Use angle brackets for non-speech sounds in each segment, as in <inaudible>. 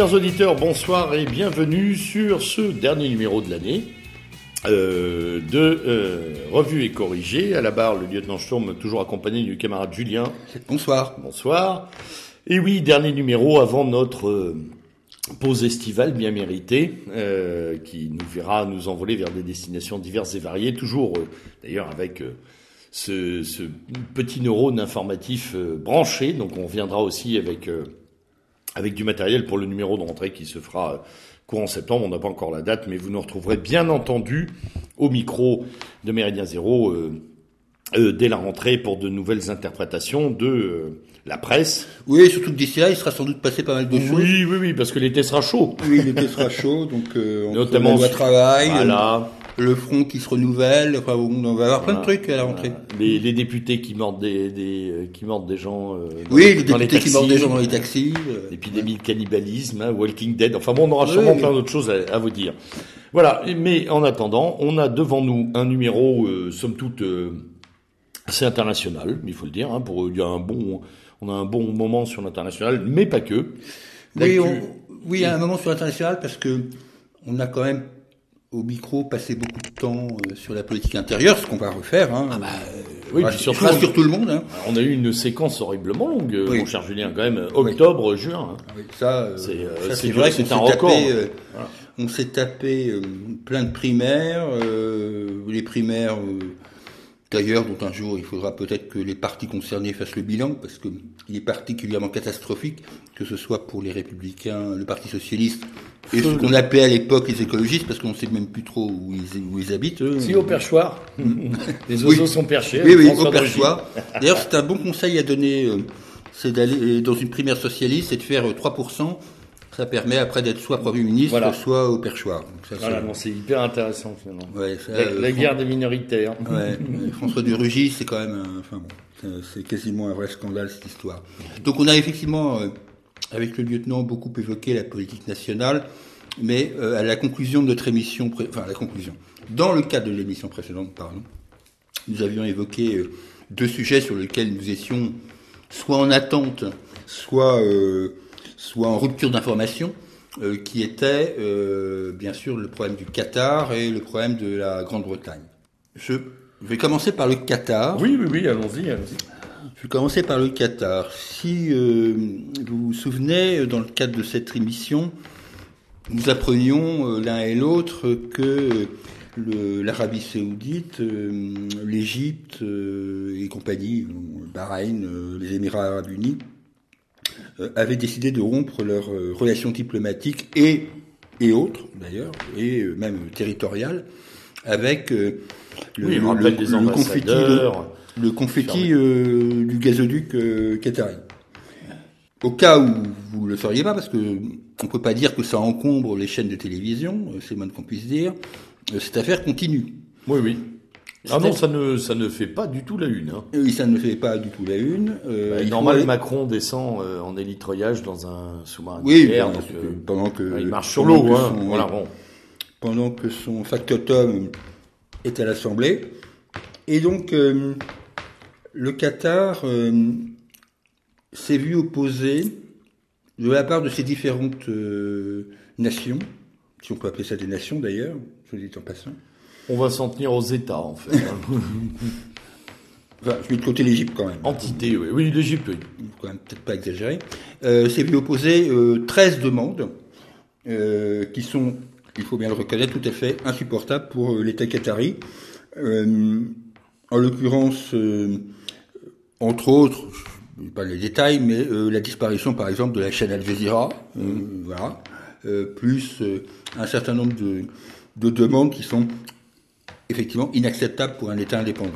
Chers auditeurs, bonsoir et bienvenue sur ce dernier numéro de l'année euh, de euh, Revue et Corrigé. À la barre, le lieutenant Sturm, toujours accompagné du camarade Julien. Bonsoir. Bonsoir. Et oui, dernier numéro avant notre euh, pause estivale bien méritée, qui nous verra nous envoler vers des destinations diverses et variées, toujours d'ailleurs avec ce, ce petit neurone informatif branché. Donc on reviendra aussi avec avec du matériel pour le numéro de rentrée qui se fera euh, courant septembre. On n'a pas encore la date, mais vous nous retrouverez bien entendu au micro de Méridien Zéro euh, euh, dès la rentrée pour de nouvelles interprétations de euh, la presse. Oui, surtout que d'ici là, il sera sans doute passé pas mal de choses. Oui, oui, oui, parce que l'été sera chaud. Oui, l'été sera chaud, donc entre <laughs> Notamment sur- travail, Voilà. Le front qui se renouvelle, enfin, on va avoir plein de trucs à la rentrée. Les, les députés qui mordent des, des euh, qui mordent des gens. euh, dans- Oui, les députés qui mordent des gens dans les taxis. euh, L'épidémie de cannibalisme, hein, Walking Dead. Enfin bon, on aura Oui, sûrement oui. plein d'autres choses à, à vous dire. Voilà. Mais en attendant, on a devant nous un numéro, euh, somme toute, assez international, il faut le dire. Hein, pour il y a un bon, on a un bon moment sur l'international, mais pas que. Oui, on- oui, à un moment sur l'international, parce que on a quand même au micro passé beaucoup de temps euh, sur la politique intérieure, ce qu'on va refaire. Hein. oui, Rassure- puis surtout, rassure tout le monde. Hein. on a eu une séquence horriblement longue, euh, Oui. mon cher Julien, quand même, euh, octobre, juin. hein. Oui, ça, euh, C'est, euh, vrai que c'est un record. tapé, euh, Voilà. on s'est tapé euh, plein de primaires, euh, les primaires euh, d'ailleurs dont un jour il faudra peut-être que les partis concernés fassent le bilan parce que il est particulièrement catastrophique que ce soit pour les républicains, le parti socialiste et ce qu'on appelait à l'époque les écologistes parce qu'on ne sait même plus trop où ils, où ils habitent. eux. Si au perchoir, <laughs> les Oui. oiseaux sont perchés. Oui, oui, au perchoir. D'ailleurs, c'est un bon conseil à donner, euh, c'est d'aller dans une primaire socialiste et de faire euh, 3%. Ça permet après d'être soit Premier ministre, Voilà. soit au perchoir. Ça, Voilà, c'est- hyper intéressant finalement. ouais, ça, La, euh, la Fran- guerre des ouais, euh, François de Rugy, c'est quand même, un- enfin bon, c'est- quasiment un vrai scandale cette histoire. Donc on a effectivement, euh, avec le lieutenant, beaucoup évoqué la politique nationale, mais euh, à la conclusion de notre émission, pré- enfin à la conclusion, dans le cadre de l'émission précédente, pardon, nous avions évoqué euh, deux sujets sur lesquels nous étions soit en attente, soit, soit en rupture d'information, euh, qui étaient euh, bien sûr le problème du Qatar et le problème de la Grande-Bretagne. Je vais commencer par le Qatar. Oui, oui, oui, allons-y, allons-y. Je vais commencer par le Qatar. Si euh, vous vous souvenez, dans le cadre de cette émission, nous apprenions l'un et l'autre que l'Arabie saoudite, l'Égypte et compagnie, Bahreïn, les Émirats arabes unis, avaient décidé de rompre leurs euh, relations diplomatiques et, et autres d'ailleurs, et euh, même territoriales, avec euh, le, Oui, il le- rappelle le- des le confetti le euh, du gazoduc euh, qatari. Au cas où vous ne le sauriez pas, parce que on peut pas dire que ça encombre les chaînes de télévision, euh, c'est le moins qu'on puisse dire, euh, cette affaire continue. Oui, oui. Ah non, ça ne, ça ne fait pas du tout la une. Hein. Et ça ne fait pas du tout la une. euh, Bah, normal, faut- Macron descend euh, en hélitreuillage dans un sous-marin Oui, nucléaire, pendant donc, que- euh, pendant que il marche sur l'eau. Hein. son- Voilà, bon. pendant que son factotum est à l'Assemblée. Et donc, euh, le Qatar euh, s'est vu opposer, de la part de ces différentes nations, si on peut appeler ça des nations d'ailleurs, je le dis en passant, On va s'en tenir aux États, en fait. <laughs> enfin, je mets de côté l'Égypte quand même, Entité, oui. Oui, l'Égypte, oui. quand même peut-être pas exagérer, euh, s'est vu opposer euh, 13 demandes euh, qui sont, il faut bien le reconnaître, tout à fait insupportables pour euh, l'État qatari. Euh, en l'occurrence, euh, entre autres, je ne pas les détails, mais euh, la disparition par exemple de la chaîne Al Jazeera, euh, voilà, euh, plus euh, un certain nombre de, de demandes qui sont effectivement inacceptables pour un État indépendant.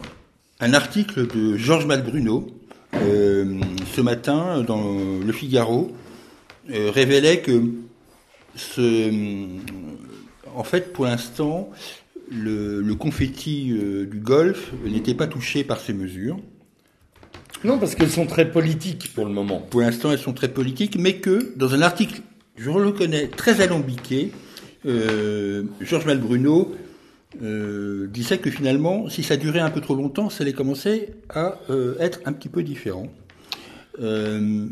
Un article de Georges Malbruno, euh, ce matin, dans Le Figaro, euh, révélait que ce, en fait, pour l'instant, le, le confetti euh, du Golfe n'était pas touché par ces mesures. Non, parce qu'elles sont très politiques pour le moment. Pour l'instant, elles sont très politiques, mais que dans un article, je le reconnais, très alambiqué, euh, Georges Malbruno euh, disait que finalement, si ça durait un peu trop longtemps, ça allait commencer à euh, être un petit peu différent. Euh,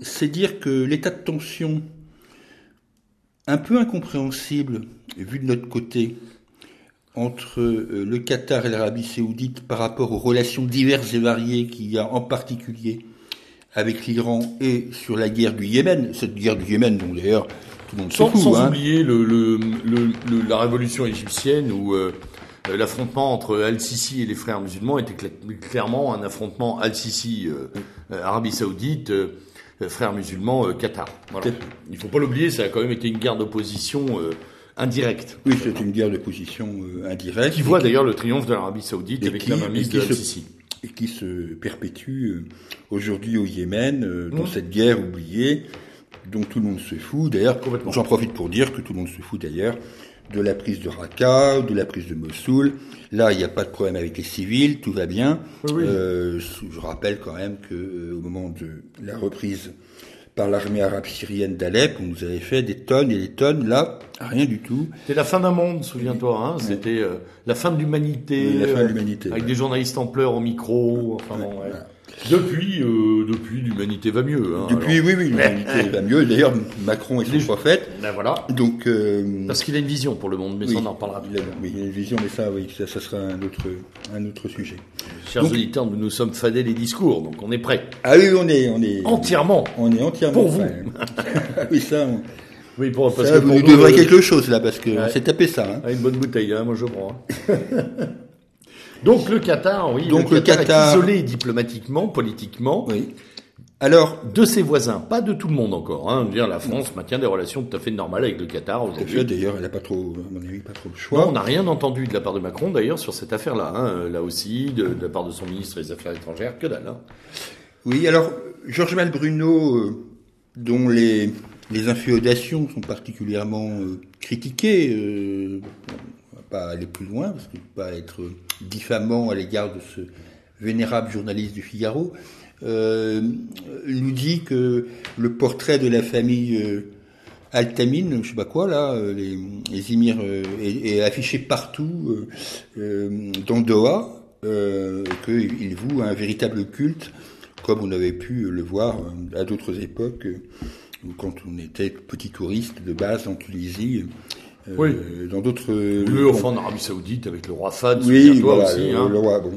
c'est dire que l'état de tension un peu incompréhensible, vu de notre côté, entre le Qatar et l'Arabie saoudite par rapport aux relations diverses et variées qu'il y a en particulier avec l'Iran et sur la guerre du Yémen, cette guerre du Yémen dont d'ailleurs tout le monde Sans, fout. sans hein. oublier le, le, le- le- la révolution égyptienne où euh, l'affrontement entre Al-Sisi et les frères musulmans était cla- clairement un affrontement Al-Sisi, euh, euh, Arabie Saoudite, euh, frères musulmans, Qatar. Voilà. Il faut pas l'oublier, ça a quand même été une guerre d'opposition indirecte. Oui, c'est une guerre de position euh, indirecte. Qui voit d'ailleurs le triomphe de l'Arabie Saoudite Et avec qui- la mainmise de Al-Sisi. et qui se perpétue euh, aujourd'hui au Yémen, euh, dans cette guerre oubliée, dont tout le monde se fout. D'ailleurs, j'en profite pour dire que tout le monde se fout d'ailleurs de la prise de Raqqa, de la prise de Mossoul. Là, il n'y a pas de problème avec les civils, tout va bien. Oui, oui. Euh, je rappelle quand même que euh, au moment de la reprise par l'armée arabe syrienne d'Alep, on nous avait fait des tonnes et des tonnes. Là, rien du tout. C'était la fin d'un monde, souviens-toi. Hein C'était euh, la fin de l'humanité. Oui, la fin de euh, l'humanité, Avec ouais. des journalistes en pleurs au micro. Enfin, bon, ouais. voilà. Depuis, euh, depuis, l'humanité va mieux. Hein, Depuis, alors. oui, oui, l'humanité <laughs> va mieux. D'ailleurs, Macron est son prophète. Ben voilà. Donc, euh, Parce qu'il a une vision pour le monde, mais oui, ça, on en reparlera. il a, oui, il a une vision, mais ça, oui, ça, ça sera un autre, un autre sujet. Chers Donc- auditeurs, nous nous sommes fadés les discours, donc on est prêts. Ah oui, on est, on est Entièrement. on est entièrement Pour vous. prêt. <laughs> Ah oui, ça, on, Oui, pour, parce ça, que vous pour nous nous, devrez euh, quelque chose là, parce que Ouais. on s'est tapé ça. Hein. ah, une bonne bouteille, hein, moi je prends. <laughs> donc le Qatar, oui, Donc, le le Qatar, est isolé diplomatiquement, politiquement, Oui. Alors, de ses voisins, pas de tout le monde encore. Hein. Dire, la France maintient des relations tout à fait normales avec le Qatar aujourd'hui. d'ailleurs, elle n'a pas trop, à mon avis, pas trop le Non, choix. on n'a rien entendu de la part de Macron d'ailleurs sur cette affaire-là. Hein. Là aussi, de, de la part de son ministre des Affaires étrangères, que dalle. Hein. Oui, alors, Georges Malbruno, euh, dont les, les inféodations sont particulièrement euh, critiquées, euh, on va pas aller plus loin, parce qu'il ne faut pas être diffamant à l'égard de ce vénérable journaliste du Figaro, euh, nous dit que le portrait de la famille euh, Altamine, je sais pas quoi là, euh, les, les émirs, euh, est, affiché partout dans Doha, qu'il voue un véritable culte, comme on avait pu le voir à d'autres époques, quand on était petit touriste de base en Tunisie, Oui. dans d'autres. Le enfin en Arabie Saoudite avec le roi Fad, Oui, voilà, aussi. le, hein. le roi, bon.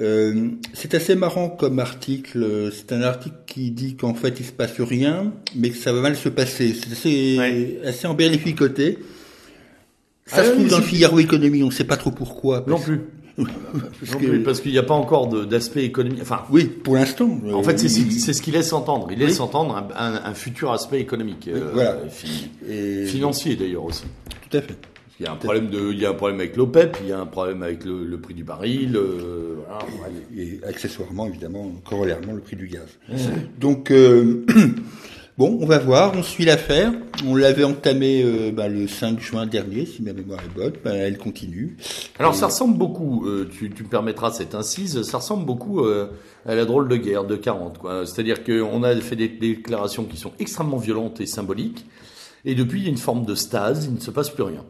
Euh, c'est assez marrant comme article. euh, C'est un article qui dit qu'en fait il se passe rien, mais que ça va mal se passer. C'est assez, Ouais. assez embellificoté. Ça Ah se oui, trouve dans le Figaro Économie, on ne sait pas trop pourquoi. Non plus. Parce que- qu'il n'y a pas encore d'aspect économique. Enfin, Oui, pour l'instant. en fait, c'est ce qu'il laisse entendre. Il laisse entendre un, un- un futur aspect économique, euh, voilà. et- financier d'ailleurs aussi. Tout à fait. Il y a un problème de, il y a un problème avec l'OPEP, il y a un problème avec le, le prix du baril. euh, voilà, ouais. Et accessoirement, évidemment, corollairement, le prix du gaz. Donc, euh, <clears throat> <clears throat> bon, on va voir, on suit l'affaire. On l'avait entamé euh, bah, le 5 juin dernier, si ma mémoire est bonne. Bah, elle continue. Alors Et- ça ressemble beaucoup, euh, tu, tu me permettras cette incise, ça ressemble beaucoup euh, à la drôle de guerre de 40. quoi. C'est-à-dire qu'on a fait des déclarations qui sont extrêmement violentes et symboliques, et depuis il y a une forme de stase, il ne se passe plus rien.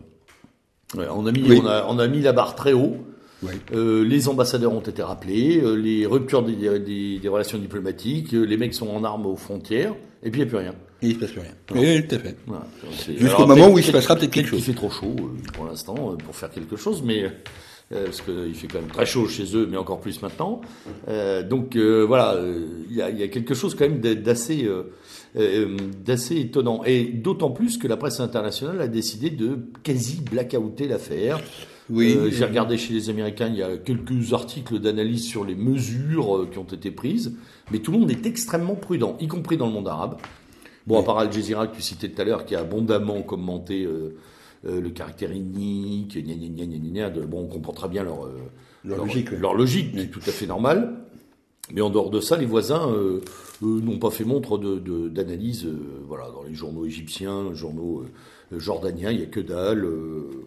Ouais, on, a mis, Oui. on, a, on a mis la barre très haut, Ouais. euh, les ambassadeurs ont été rappelés, euh, les ruptures des, des- des relations diplomatiques, euh, les mecs sont en armes aux frontières, et puis il n'y a plus rien. Et il ne se passe plus rien. Oui, tout à fait. Voilà. Jusqu'au moment où il se passera peut-être quelque chose. fait trop chaud euh, pour l'instant euh, pour faire quelque chose, mais euh, parce qu'il fait quand même très chaud chez eux, mais encore plus maintenant. Euh, donc euh, voilà, euh, il y, a, il y a quelque chose quand même d'assez euh, euh, d'assez étonnant, et d'autant plus que la presse internationale a décidé de quasi blackouter l'affaire. Oui. Euh, J'ai regardé chez les Américains, il y a quelques articles d'analyse sur les mesures euh, qui ont été prises, mais tout le monde est extrêmement prudent, y compris dans le monde arabe. Bon, à part Al Jazeera que tu citais tout à l'heure, qui a abondamment commenté euh, euh, le caractère inique, gna gna gna gna gna gna, de, bon, on comprend très bien leur, euh, Leur logique, oui. leur logique, qui est tout à fait normale. Mais en dehors de ça, les voisins eux, n'ont pas fait montre de- de- d'analyse. voilà, dans les journaux égyptiens, journaux jordaniens, il n'y a que dalle.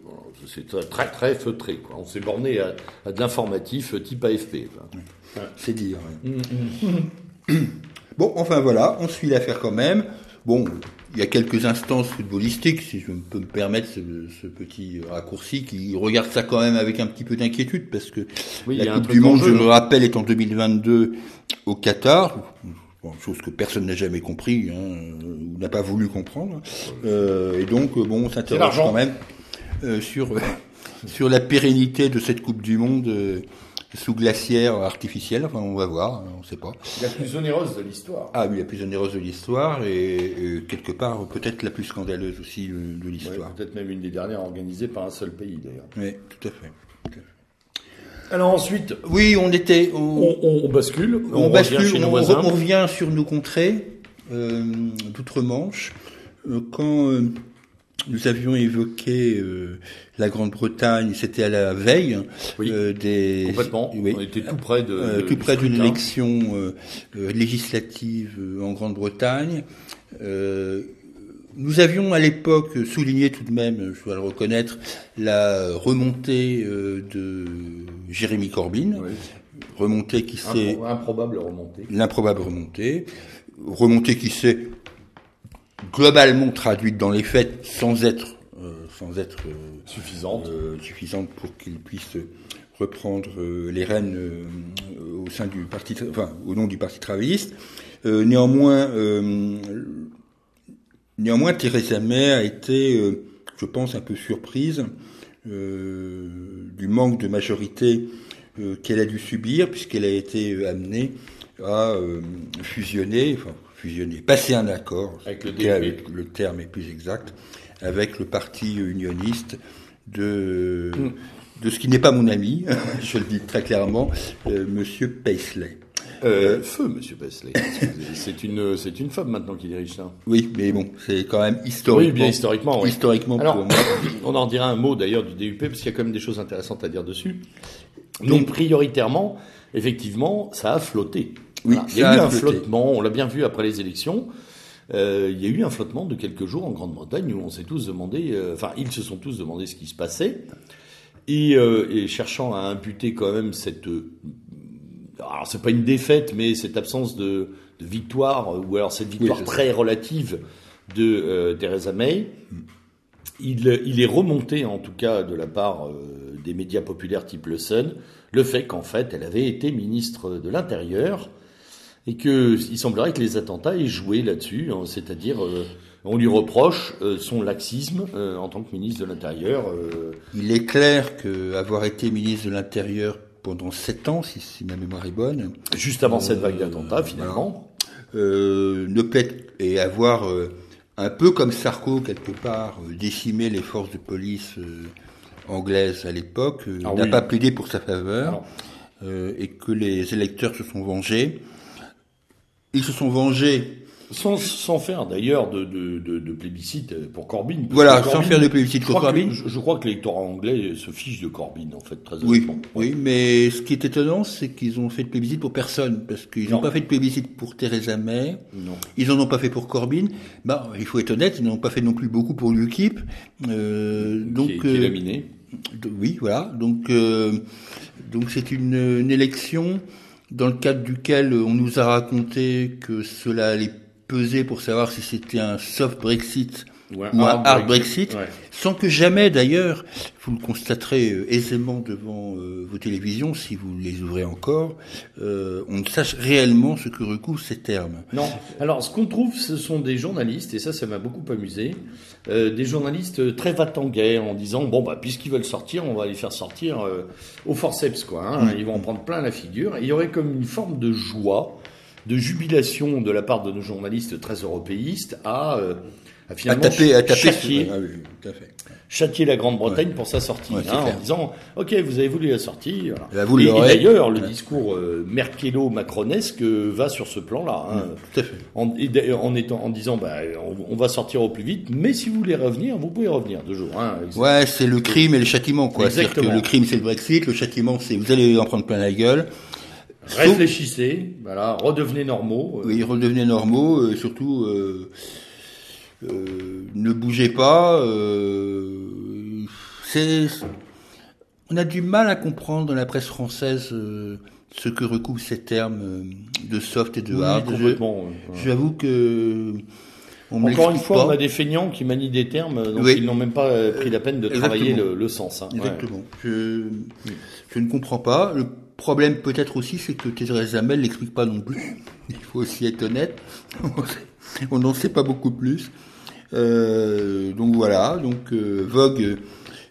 voilà, c'est très, très très feutré. Quoi. On s'est borné à, à de l'informatif type AFP. C'est dire. ouais. <coughs> Bon, enfin voilà, on suit l'affaire quand même. Bon, il y a quelques instances footballistiques, si je peux me permettre ce, ce petit raccourci, qui regarde ça quand même avec un petit peu d'inquiétude, parce que Oui, la Coupe du Monde, jeu, je le hein. rappelle, est en 2022 au Qatar. Bon, chose que personne n'a jamais compris, hein, ou n'a pas voulu comprendre. Euh, et donc, euh, bon, on s'interroge quand même euh, sur, <laughs> sur la pérennité de cette Coupe du Monde euh, sous glaciaire artificielle. Enfin, on va voir, on ne sait pas. La plus onéreuse de l'histoire. Ah oui, la plus onéreuse de l'histoire et, et quelque part peut-être la plus scandaleuse aussi de, de Ouais, l'histoire. Peut-être même une des dernières organisées par un seul pays d'ailleurs. Oui, tout à fait. Alors ensuite, Oui, on était. on- on, on- on bascule, on, bascule, on revient sur nos contrées euh, d'outre-Manche. Euh, quand euh, nous avions évoqué euh, la Grande-Bretagne, c'était à la veille Oui, euh, des Complètement. oui, On était tout près de, euh, tout près d'une élection législative en Grande-Bretagne. Nous avions à l'époque souligné tout de même, je dois le reconnaître, la remontée de Jérémy Corbyn, Oui. remontée qui s'est Impro- improbable remontée. l'improbable remontée, remontée qui s'est globalement traduite dans les faits sans être euh, sans être euh, Suffisante. euh, suffisante pour qu'il puisse reprendre euh, les rênes euh, au sein du parti, enfin au nom du parti travailliste. Euh, néanmoins, euh, néanmoins, Theresa May a été, euh, je pense, un peu surprise euh, du manque de majorité euh, qu'elle a dû subir, puisqu'elle a été amenée à euh, fusionner, enfin fusionner, passer un accord, Avec le le, terme- le terme est plus exact, avec le parti unioniste de de ce qui n'est pas mon ami, <laughs> je le dis très clairement, euh, Monsieur Paisley. Euh, feu, Monsieur Paisley. c'est une, c'est une femme maintenant qui dirige ça. Oui, mais bon, c'est quand même historiquement. Oui, bien historiquement. oui. Historiquement, Alors, pour moi. <coughs> on en dira un mot d'ailleurs du DUP parce qu'il y a quand même des choses intéressantes à dire dessus. Donc prioritairement, effectivement, ça a flotté. Oui, Voilà. il y a eu a un flotté. flottement. On l'a bien vu après les élections. Euh, il y a eu un flottement de quelques jours en Grande-Bretagne où on s'est tous demandé, euh, enfin ils se sont tous demandé ce qui se passait et, euh, et cherchant à imputer quand même cette, alors c'est pas une défaite mais cette absence de, de victoire ou alors cette victoire très relative de Theresa May. Il, il est remonté, en tout cas de la part euh, des médias populaires type Le Sun, le fait qu'en fait, elle avait été ministre de l'Intérieur et que il semblerait que les attentats aient joué là-dessus, hein, c'est-à-dire euh, on lui reproche euh, son laxisme euh, en tant que ministre de l'Intérieur. euh, Il est clair que avoir été ministre de l'Intérieur pendant sept ans, si, si ma mémoire est bonne, juste avant cette vague d'attentats, finalement. euh, ne plaît et avoir euh, un peu comme Sarko quelque part euh, décimé les forces de police euh, anglaises à l'époque, euh, Ah n'a oui. pas plaidé pour sa faveur et que les électeurs se sont vengés. Ils se sont vengés, Sans, sans faire d'ailleurs de, de, de, de plébiscite pour Corbyn. voilà, sans faire de plébiscite pour que, Corbyn. je, je crois que l'électorat anglais se fiche de Corbyn, en fait, très Oui, honnêtement. oui, mais ce qui est étonnant, c'est qu'ils ont fait de plébiscite pour personne, parce qu'ils Non. n'ont pas fait de plébiscite pour Theresa May, Non. ils en ont pas fait pour Corbyn. Bah, il faut être honnête, ils n'en ont pas fait non plus beaucoup pour l'UKIP. Euh, donc, qui, est- qui est euh, laminé. oui, voilà. Donc, euh, donc c'est une, une élection dans le cadre duquel on nous a raconté que cela allait peser pour savoir si c'était un soft Brexit ou un hard Brexit, Ouais. sans que jamais d'ailleurs, vous le constaterez euh, aisément devant euh, vos télévisions, si vous les ouvrez encore, euh, on ne sache réellement ce que recouvrent ces termes. Non. Alors, ce qu'on trouve, ce sont des journalistes, et ça, ça m'a beaucoup amusé, euh, des journalistes très va-t-en-guerre en disant bon, bah, puisqu'ils veulent sortir, on va les faire sortir au forceps, quoi. Hein, Ils vont en prendre plein la figure. Et il y aurait comme une forme de joie, de jubilation de la part de nos journalistes très européistes à, euh, à À finalement taper, à taper châtier, sur- ah oui, tout à fait. châtier la Grande-Bretagne pour sa sortie, Ouais, hein, en disant ok, vous avez voulu la sortie. voilà. Là, vous et, d'ailleurs, le Ouais. discours euh, merkelo-macronesque euh, va sur ce plan-là. hein. Tout à fait. En, et en, étant, en disant, bah, on, on va sortir au plus vite, mais si vous voulez revenir, vous pouvez revenir deux jours. Hein, Ouais, c'est le crime et le châtiment, quoi. C'est-à-dire que Exactement. le crime, c'est le Brexit, le châtiment, c'est vous allez en prendre plein la gueule. Réfléchissez, voilà, redevenez normaux. euh, Oui, redevenez normaux, euh, surtout, euh, euh, ne bougez pas. c'est, on a du mal à comprendre dans la presse française ce que recouvrent ces termes de soft et de oui, hard. Je- complètement. ouais. J'avoue que on Encore une fois, on pas. a des feignants qui manient des termes dont Oui. ils n'ont même pas pris la peine de Exactement. travailler le, le sens. hein. Ouais. Exactement. Je, je ne comprends pas. Le problème peut-être aussi, c'est que Theresa May l'explique pas non plus. Il faut aussi être honnête. <laughs> On n'en sait pas beaucoup plus. Euh, donc voilà, donc euh, vogue,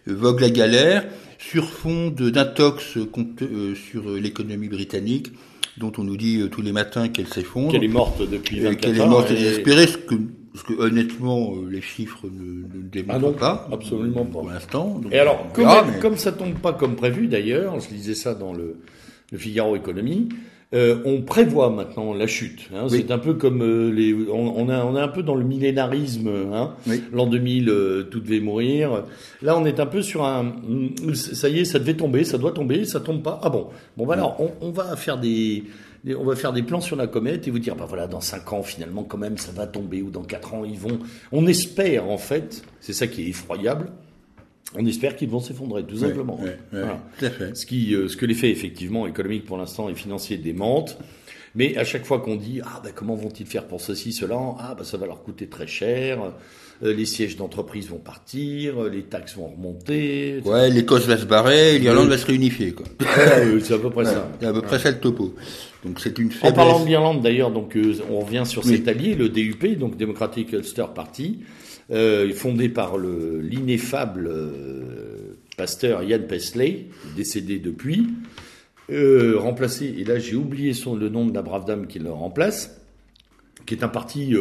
vogue la galère sur fond d'intox euh, sur l'économie britannique dont on nous dit tous les matins qu'elle s'effondre. Qu'elle est morte depuis 24 Qu'elle est morte désespérée, ce que, ce que honnêtement les chiffres ne, ne démontrent ah pas. Absolument pas. Pour l'instant. Et alors, comme, comme ça tombe pas comme prévu d'ailleurs, je lisais ça dans le, le Figaro Économie, euh, on prévoit maintenant la chute. Hein, C'est un peu comme euh, les. On, on, a, on est un peu dans le millénarisme. Hein, L'an 2000, euh, tout devait mourir. Là, on est un peu sur un. Ça y est, ça devait tomber, ça doit tomber, ça tombe pas. Ah bon. Bon, voilà. On, on va faire des. On va faire des plans sur la comète et vous dire, bah voilà, dans 5 ans, finalement, quand même, ça va tomber, ou dans 4 ans, ils vont. On espère, en fait, c'est ça qui est effroyable, on espère qu'ils vont s'effondrer, tout simplement. Ce, qui, euh, ce que l'effet effectivement économique pour l'instant et financier démente. Mais à chaque fois qu'on dit ah ben comment vont-ils faire pour ceci cela ah ben ça va leur coûter très cher les sièges d'entreprise vont partir les taxes vont remonter ouais l'Écosse va se barrer l'Irlande va se réunifier quoi. <laughs> C'est à peu près ça. C'est à peu près ça le topo. Donc c'est une faiblesse. en parlant de l'Irlande d'ailleurs donc euh, on revient sur cet allié le DUP donc Democratic Ulster Party euh, fondé par l'ineffable euh, pasteur Ian Pesley, décédé depuis, euh, remplacé, et là j'ai oublié son, le nom de la brave dame qui le remplace, qui est un parti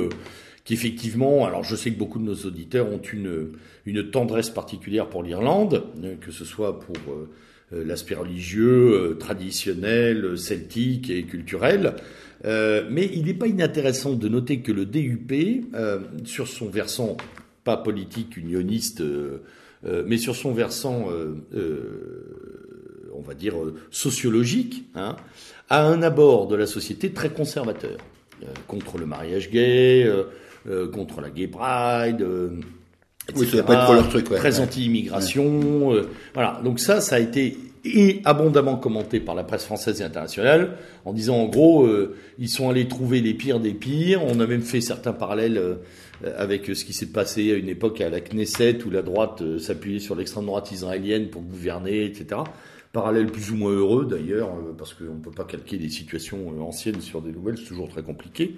euh, qui effectivement, alors je sais que beaucoup de nos auditeurs ont une, une tendresse particulière pour l'Irlande, que ce soit pour l'aspect religieux, traditionnel, celtique et culturel. Euh, mais il n'est pas inintéressant de noter que le DUP, euh, sur son versant pas politique unioniste, euh, mais sur son versant, on va dire, sociologique, hein, a un abord de la société très conservateur, contre le mariage gay, contre la gay pride. Etc., pas trop leur truc, très anti-immigration, voilà. Donc ça, ça a été et abondamment commenté par la presse française et internationale, en disant en gros, euh, ils sont allés trouver les pires des pires. On a même fait certains parallèles euh, avec ce qui s'est passé à une époque à la Knesset, où la droite euh, s'appuyait sur l'extrême droite israélienne pour gouverner, etc. Parallèle plus ou moins heureux d'ailleurs, parce qu'on ne peut pas calquer des situations anciennes sur des nouvelles, c'est toujours très compliqué.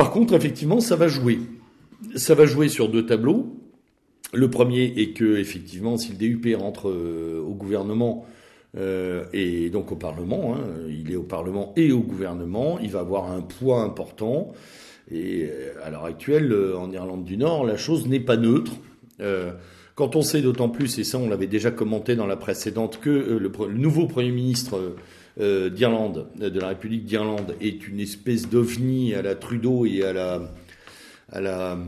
Par contre, effectivement, ça va jouer. Ça va jouer sur deux tableaux. Le premier est que, effectivement, si le DUP rentre euh, au gouvernement euh, et donc au Parlement, hein, il est au Parlement et au gouvernement, il va avoir un poids important. Et euh, à l'heure actuelle, en Irlande du Nord, la chose n'est pas neutre. quand on sait d'autant plus, et ça on l'avait déjà commenté dans la précédente, que le, le, nouveau Premier ministre d'Irlande, de la République d'Irlande, est une espèce d'ovni à la Trudeau et à la, à la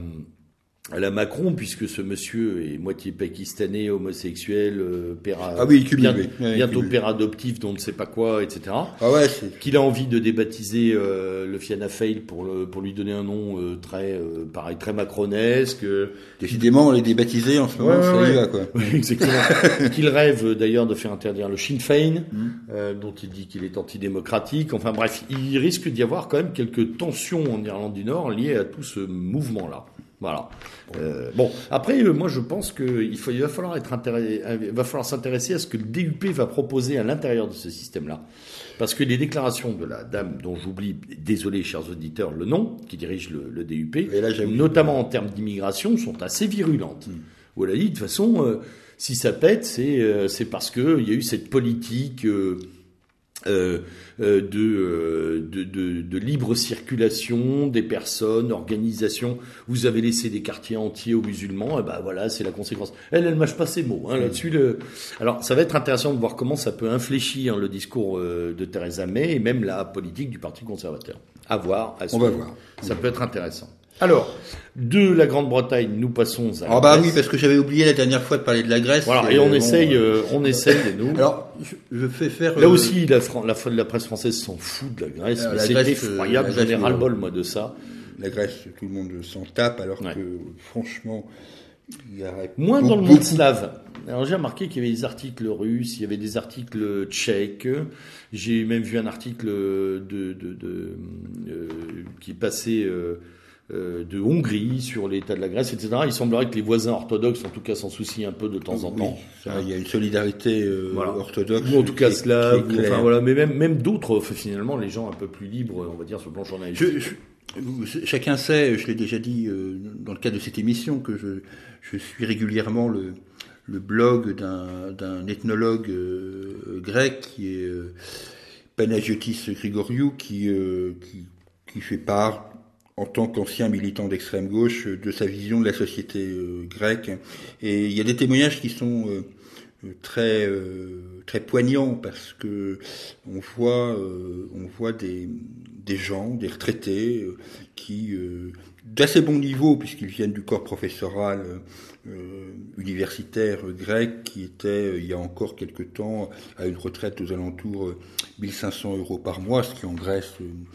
à la Macron, puisque ce monsieur est moitié pakistanais, homosexuel, euh, père, ah oui, bientôt père adoptif, dont on ne sait pas quoi, etc. Ah ouais, qu'il a envie de débaptiser euh, le Fianna Fail pour, le, pour lui donner un nom euh, très, euh, pareil, très macronesque. Décidément, on les débaptisé en ce moment, ça y va, quoi. <laughs> Oui, exactement. qu'il rêve d'ailleurs de faire interdire le Sinn Féin, mm. dont il dit qu'il est antidémocratique. Enfin bref, il risque d'y avoir quand même quelques tensions en Irlande du Nord liées à tout ce mouvement-là. Voilà. Euh, bon, après, euh, moi, je pense qu'il il va falloir être euh, va falloir s'intéresser à ce que le DUP va proposer à l'intérieur de ce système-là, parce que les déclarations de la dame dont j'oublie, désolé, chers auditeurs, le nom, qui dirige le, DUP, notamment en termes d'immigration, sont assez virulentes. Hmm. Où elle a dit, de toute façon, si ça pète, c'est c'est parce que il y a eu cette politique. Euh, euh, de, euh, de, de, de, libre circulation des personnes, organisation. Vous avez laissé des quartiers entiers aux musulmans, et ben voilà, c'est la conséquence. Elle, elle mâche pas ses mots hein, là-dessus. Le... Alors, ça va être intéressant de voir comment ça peut infléchir le discours de Theresa May et même la politique du Parti conservateur. À voir. À On va voir. Ça peut être intéressant. Alors, de la Grande-Bretagne, nous passons à. Ah bah oui, parce que j'avais oublié la dernière fois de parler de la Grèce. Voilà, et, on essaye, euh, on essaye nous. Alors, je, fais faire. Là euh, aussi, la, la, la, presse française s'en fout de la Grèce. Euh, c'est effroyable. J'en ai ras-le-bol moi de ça. La Grèce, tout le monde s'en tape, alors que franchement, il y a moins dans le monde slave. Alors j'ai remarqué qu'il y avait des articles russes, il y avait des articles tchèques. J'ai même vu un article de, de, de, qui passait. Euh, de Hongrie sur l'état de la Grèce, etc. Il semblerait que les voisins orthodoxes, en tout cas, s'en soucient un peu de temps en temps. il y a une solidarité euh, orthodoxe. Ou en tout cas slave. Enfin, voilà, mais même, même d'autres, finalement, les gens un peu plus libres, on va dire, sur le plan journalistique. chacun sait, je l'ai déjà dit dans le cadre de cette émission, que je, je suis régulièrement le, le blog d'un ethnologue grec qui est Panagiotis Grigoriou, qui, qui, qui fait part en tant qu'ancien militant d'extrême gauche, de sa vision de la société euh, grecque. Et il y a des témoignages qui sont euh, très euh, très poignants parce que on voit on voit des des gens, des retraités qui d'assez bon niveau puisqu'ils viennent du corps professoral euh, universitaire grec qui était euh, il y a encore quelque temps à une retraite aux alentours 1500 euh, euros par mois, ce qui en Grèce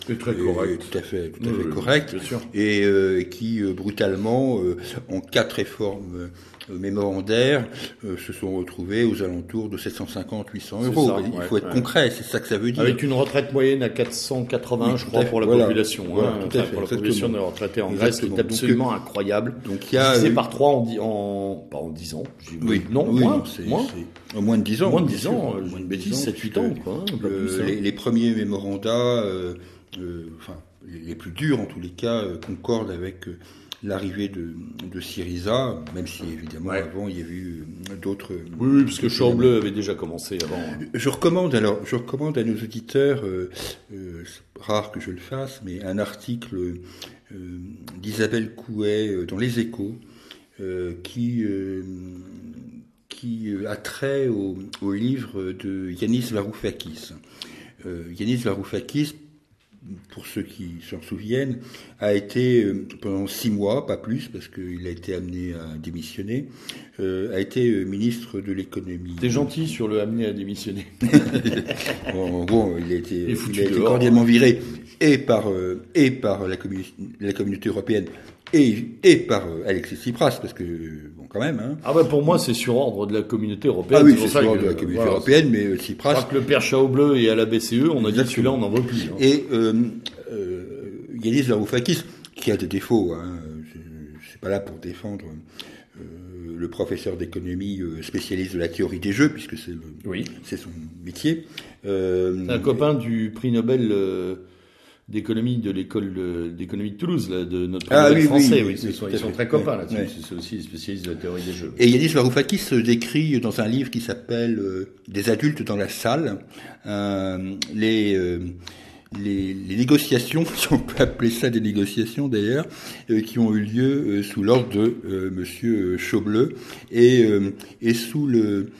est très correct, tout à fait, tout à fait correct, et qui brutalement en quatre réformes mémorandaires se sont retrouvés aux alentours de 750-800 euros. il faut être concret, c'est ça que ça veut dire. Avec une retraite moyenne à 480, je crois, pour la population. Hein, tout à fait, pour la population de retraités en Grèce, c'est absolument incroyable. Donc il y a divisé par trois en, en, pas en 10 ans. Oui, non, oui, moins, moins. En moins de 10 ans. Moins de 10 ans, une bêtise, 7-8 ans. Quoi, hein, hein. les, les, premiers mémorandas, euh, euh, enfin, les plus durs en tous les cas, euh, concordent avec euh, l'arrivée de, de Syriza, même si évidemment avant il y avait eu d'autres. Oui, oui, parce que Chambleu avait déjà commencé avant. Je recommande alors, je recommande à nos auditeurs, euh, euh, rare que je le fasse, mais un article euh, d'Isabelle Couet euh, dans Les Échos euh, qui qui a trait au, au, livre de Yanis Varoufakis. Yanis Varoufakis pour ceux qui s'en souviennent, a été euh, pendant six mois, pas plus, parce qu'il a été amené à démissionner, euh, a été euh, ministre de l'économie. T'es gentil sur le amené à démissionner. <laughs> bon, bon, il a été, il a été cordialement viré et par et par la, la communauté européenne et, et par Alexis Tsipras, parce que quand même. Hein. Ah bah pour moi c'est sur ordre de la communauté européenne. Ah oui, c'est sur ordre de la communauté européenne, mais euh, Tsipras. Crois que le père Chao Bleu et à la BCE, on a dit celui-là on n'en veut plus. Hein. Et euh, euh, Yanis Varoufakis, qui a des défauts, hein, je suis pas là pour défendre euh, le professeur d'économie euh, spécialiste de la théorie des jeux, puisque c'est oui. c'est son métier. Euh, c'est un copain du prix Nobel d'économie de l'école d'économie de Toulouse, là, de notre ah, oui, français. Oui, ils, sont, ils sont très copains là-dessus. C'est aussi spécialistes de la théorie des jeux. Et Yanis Varoufakis se décrit dans un livre qui s'appelle euh, Des adultes dans la salle, euh, les, euh, les, les, négociations, <laughs> si on peut appeler ça des négociations d'ailleurs, euh, qui ont eu lieu sous l'ordre de Monsieur Chaubleu et, et sous le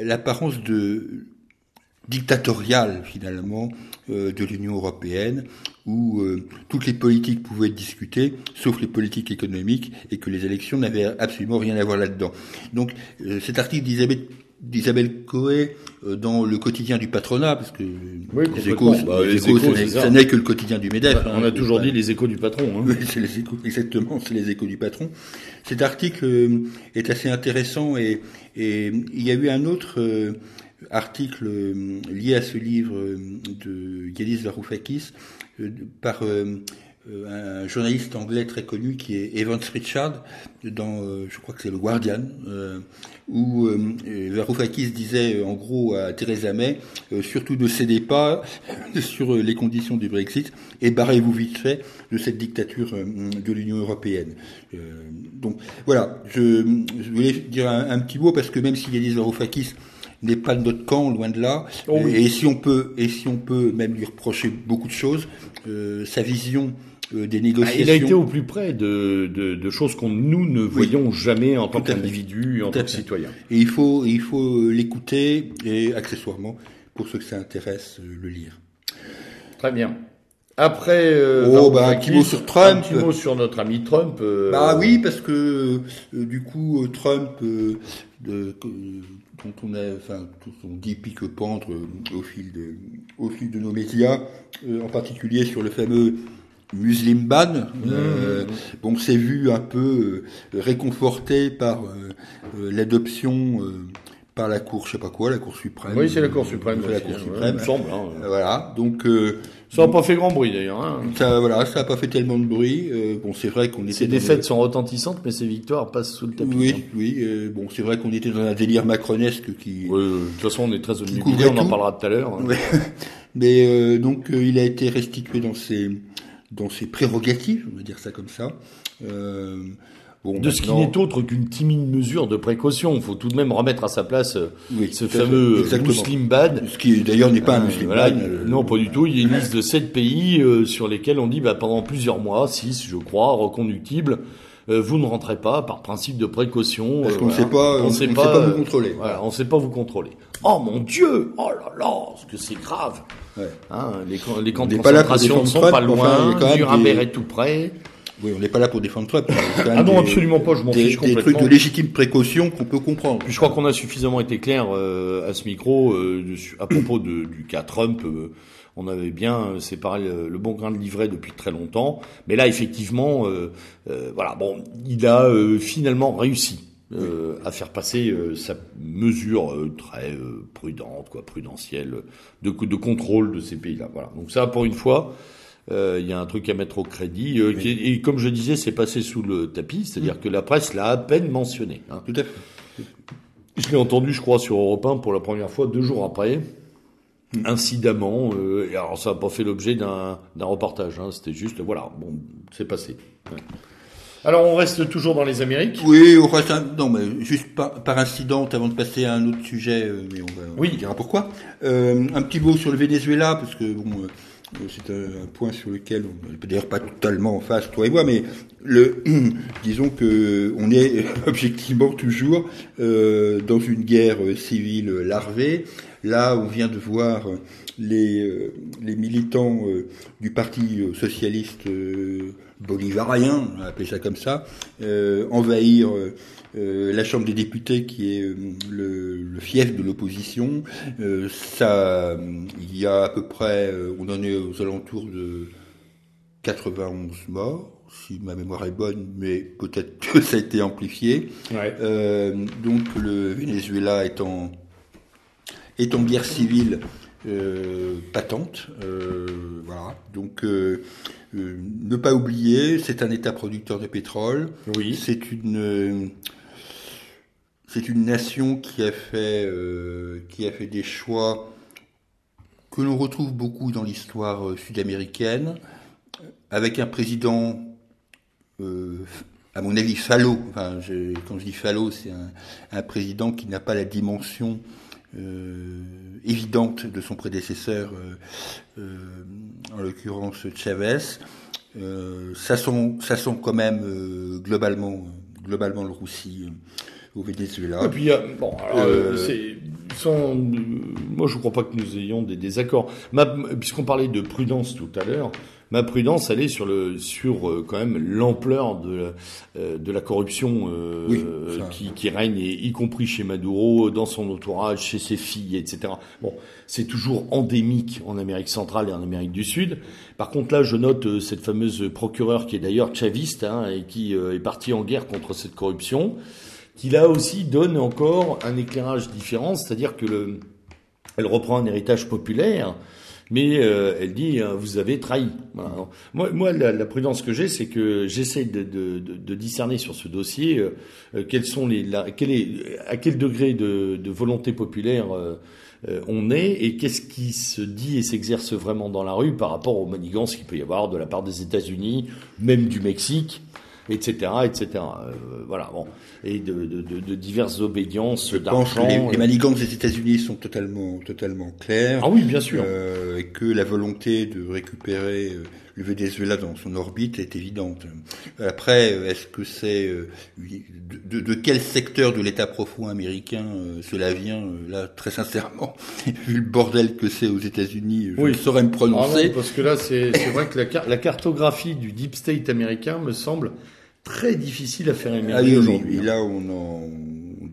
l'apparence de dictatoriale finalement euh, de l'Union européenne où euh, toutes les politiques pouvaient être discutées, sauf les politiques économiques, et que les élections n'avaient absolument rien à voir là-dedans. Donc euh, cet article d'Isabelle d'Isabelle Coé dans le quotidien du patronat, parce que les échos, bah, ça n'est que le quotidien du MEDEF. Bah, on a toujours dit les échos du patron. Hein. Oui, c'est les échos, exactement, c'est les échos du patron. Cet article est assez intéressant et, et il y a eu un autre article euh, lié à ce livre euh, de Yanis Varoufakis euh, par un journaliste anglais très connu qui est Evans Richard dans je crois que c'est le Guardian où Varoufakis disait en gros à Theresa May surtout ne cédez pas <laughs> sur les conditions du Brexit et barrez-vous vite fait de cette dictature de l'Union européenne. donc voilà, je, voulais dire un, petit mot parce que même si Yanis Varoufakis n'est pas de notre camp, loin de là. Oh et si on peut, et si on peut même lui reprocher beaucoup de choses, euh, sa vision euh, des négociations. il a été au plus près de, de, de choses qu'on nous ne voyons jamais en tant qu'individu, en tant que citoyen. Et il faut, il faut l'écouter et accessoirement, pour ceux que ça intéresse, euh, le lire. Très bien. Après, euh, oh, bah, un petit mot sur Trump. Un petit mot sur notre ami Trump. Euh, bah oui, parce que du coup, Trump, de, dont on a, enfin, on dit pique-pendre au fil de, au fil de nos médias, euh, en particulier sur le fameux Muslim ban. Mmh. Euh, bon, c'est vu un peu euh, réconforté par l'adoption par la Cour, je sais pas quoi, la Cour suprême. Oui, c'est la Cour suprême. C'est la Cour suprême. me semble. Hein. Voilà. Donc. Ça n'a pas fait grand bruit d'ailleurs. Hein. Ça, voilà, ça n'a pas fait tellement de bruit. bon, c'est vrai qu'on était. Ces défaites sont retentissantes, mais ces victoires passent sous le tapis. Oui, hein. oui. bon, c'est vrai qu'on était dans un délire macronesque qui. Oui, de toute façon, on est très obnubilé. On en parlera tout à l'heure. <laughs> mais donc, il a été restitué dans ses dans ses prérogatives, on va dire ça comme ça. Euh, bon, de ce qui n'est autre qu'une timide mesure de précaution. Il faut tout de même remettre à sa place euh, ce fameux Muslim Bad. Ce qui d'ailleurs n'est pas un Muslim Bad. non, pas du tout. Il y a une liste de sept pays sur lesquels on dit bah, pendant plusieurs mois, six je crois, reconductibles, vous ne rentrez pas par principe de précaution. Parce qu'on ne sait pas, on, sait pas, vous contrôler. Voilà, on ne sait pas vous contrôler. Oh mon Dieu, oh là là, ce que c'est grave. Ouais. Hein, les, les camps de concentration ne sont pas loin, Nuremberg est tout près. Oui, on n'est pas là pour défendre Trump. ah non, absolument pas, je m'en fiche complètement. Des trucs de légitime précaution qu'on peut comprendre. Puis je crois qu'on a suffisamment été clair euh, à ce micro euh, à propos de, du cas Trump. Euh, on avait bien séparé le, le, bon grain de livret depuis très longtemps. Mais là, effectivement, voilà, bon, il a finalement réussi. Euh, à faire passer euh, sa mesure euh, très prudente, quoi, prudentielle, de, de contrôle de ces pays-là. Voilà. Donc ça, pour une fois, il y a un truc à mettre au crédit. et comme je disais, c'est passé sous le tapis, c'est-à-dire mm. que la presse l'a à peine mentionné. Hein. Tout à fait. Je l'ai entendu, je crois, sur Europe 1 pour la première fois deux jours après. Mm. Incidemment, et alors ça n'a pas fait l'objet d'un reportage, hein, c'était juste, voilà, bon, c'est passé. Alors on reste toujours dans les Amériques? Oui, on reste non mais juste par, incident avant de passer à un autre sujet, euh, mais on va oui. on dira pourquoi. Euh, un petit mot sur le Venezuela parce que bon. Euh, c'est un, point sur lequel on peut d'ailleurs pas totalement en face, toi et moi, mais le, <clears throat> disons que on est <laughs> objectivement toujours dans une guerre civile larvée. Là, on vient de voir les, les militants du Parti socialiste bolivarien, on va appeler ça comme ça, euh, envahir euh, la Chambre des députés qui est euh, le, fief de l'opposition. ça, il y a à peu près, on en est aux alentours de 91 morts si ma mémoire est bonne, mais peut-être <laughs> que ça a été amplifié. donc le Venezuela est en, est en guerre civile patente. voilà. Donc euh, ne pas oublier, c'est un État producteur de pétrole. Oui. C'est une c'est une nation qui a fait euh, qui a fait des choix que l'on retrouve beaucoup dans l'histoire euh, sud-américaine, avec un président, à mon avis, falot. Enfin, quand je dis falot, c'est un, un, président qui n'a pas la dimension évidente de son prédécesseur, euh, euh, en l'occurrence Chavez. Euh, ça sent, ça sent quand même globalement, globalement le roussi au Venezuela. Et puis, bon, c'est, moi je ne crois pas que nous ayons des désaccords. Puisqu'on parlait de prudence tout à l'heure, ma prudence, elle est sur le sur euh, quand même l'ampleur de euh, de la corruption euh, qui, qui, règne, y compris chez Maduro, dans son entourage, chez ses filles, etc. Bon, c'est toujours endémique en Amérique centrale et en Amérique du Sud. Par contre, là, je note cette fameuse procureure qui est d'ailleurs chaviste hein, et qui est partie en guerre contre cette corruption, qui là aussi donne encore un éclairage différent, c'est-à-dire que le, elle reprend un héritage populaire mais euh, elle dit euh, vous avez trahi. Moi, moi la, prudence que j'ai, c'est que j'essaie de, de, discerner sur ce dossier euh, quels sont les, la, quel est, à quel degré de, volonté populaire on est et qu'est-ce qui se dit et s'exerce vraiment dans la rue par rapport aux manigances qu'il peut y avoir de la part des États-Unis, même du Mexique etc., etc. Euh, voilà, bon, et de, de, de, de diverses obédiences d'argent. Les, les manigances des États-Unis sont totalement, totalement claires. Ah oui, bien sûr. Euh, et que la volonté de récupérer euh, le Venezuela dans son orbite est évidente. Après, est-ce que c'est euh, de, de, quel secteur de l'État profond américain cela vient Là, très sincèrement, <laughs> vu le bordel que c'est aux États-Unis, je oui. saurais me prononcer. Ah parce que là, c'est vrai que la, la cartographie du deep state américain me semble très difficile à faire émerger ah aujourd'hui. Et là, on en,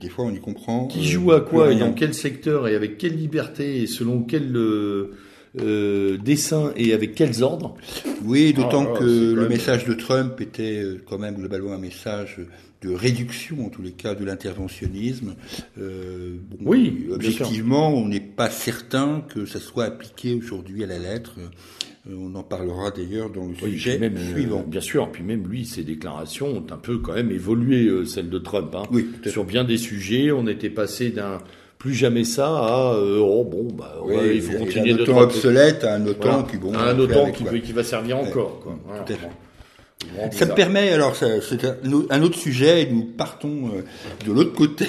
des fois, on y comprend. Qui joue à quoi et dans quel secteur et avec quelle liberté et selon quel euh, euh dessin et avec quels ordres Oui, d'autant ah, que le message de Trump était euh, quand même globalement un message de réduction, en tous les cas, de l'interventionnisme. Euh, oui, objectivement, on n'est pas certain que ça soit appliqué aujourd'hui à la lettre. Euh, on en parlera d'ailleurs dans le sujet même, euh, suivant. bien sûr, puis même lui, ses déclarations ont un peu quand même évolué, euh, celles de Trump. Hein. Oui, Sur bien des sujets, on était passé d'un plus jamais ça à oh bon bah ouais, il faut continuer de obsolète à un OTAN qui bon un OTAN qui, qui, va servir encore quoi. Voilà. Tout à fait. Ça me permet, alors c'est un autre sujet, et nous partons euh, de l'autre côté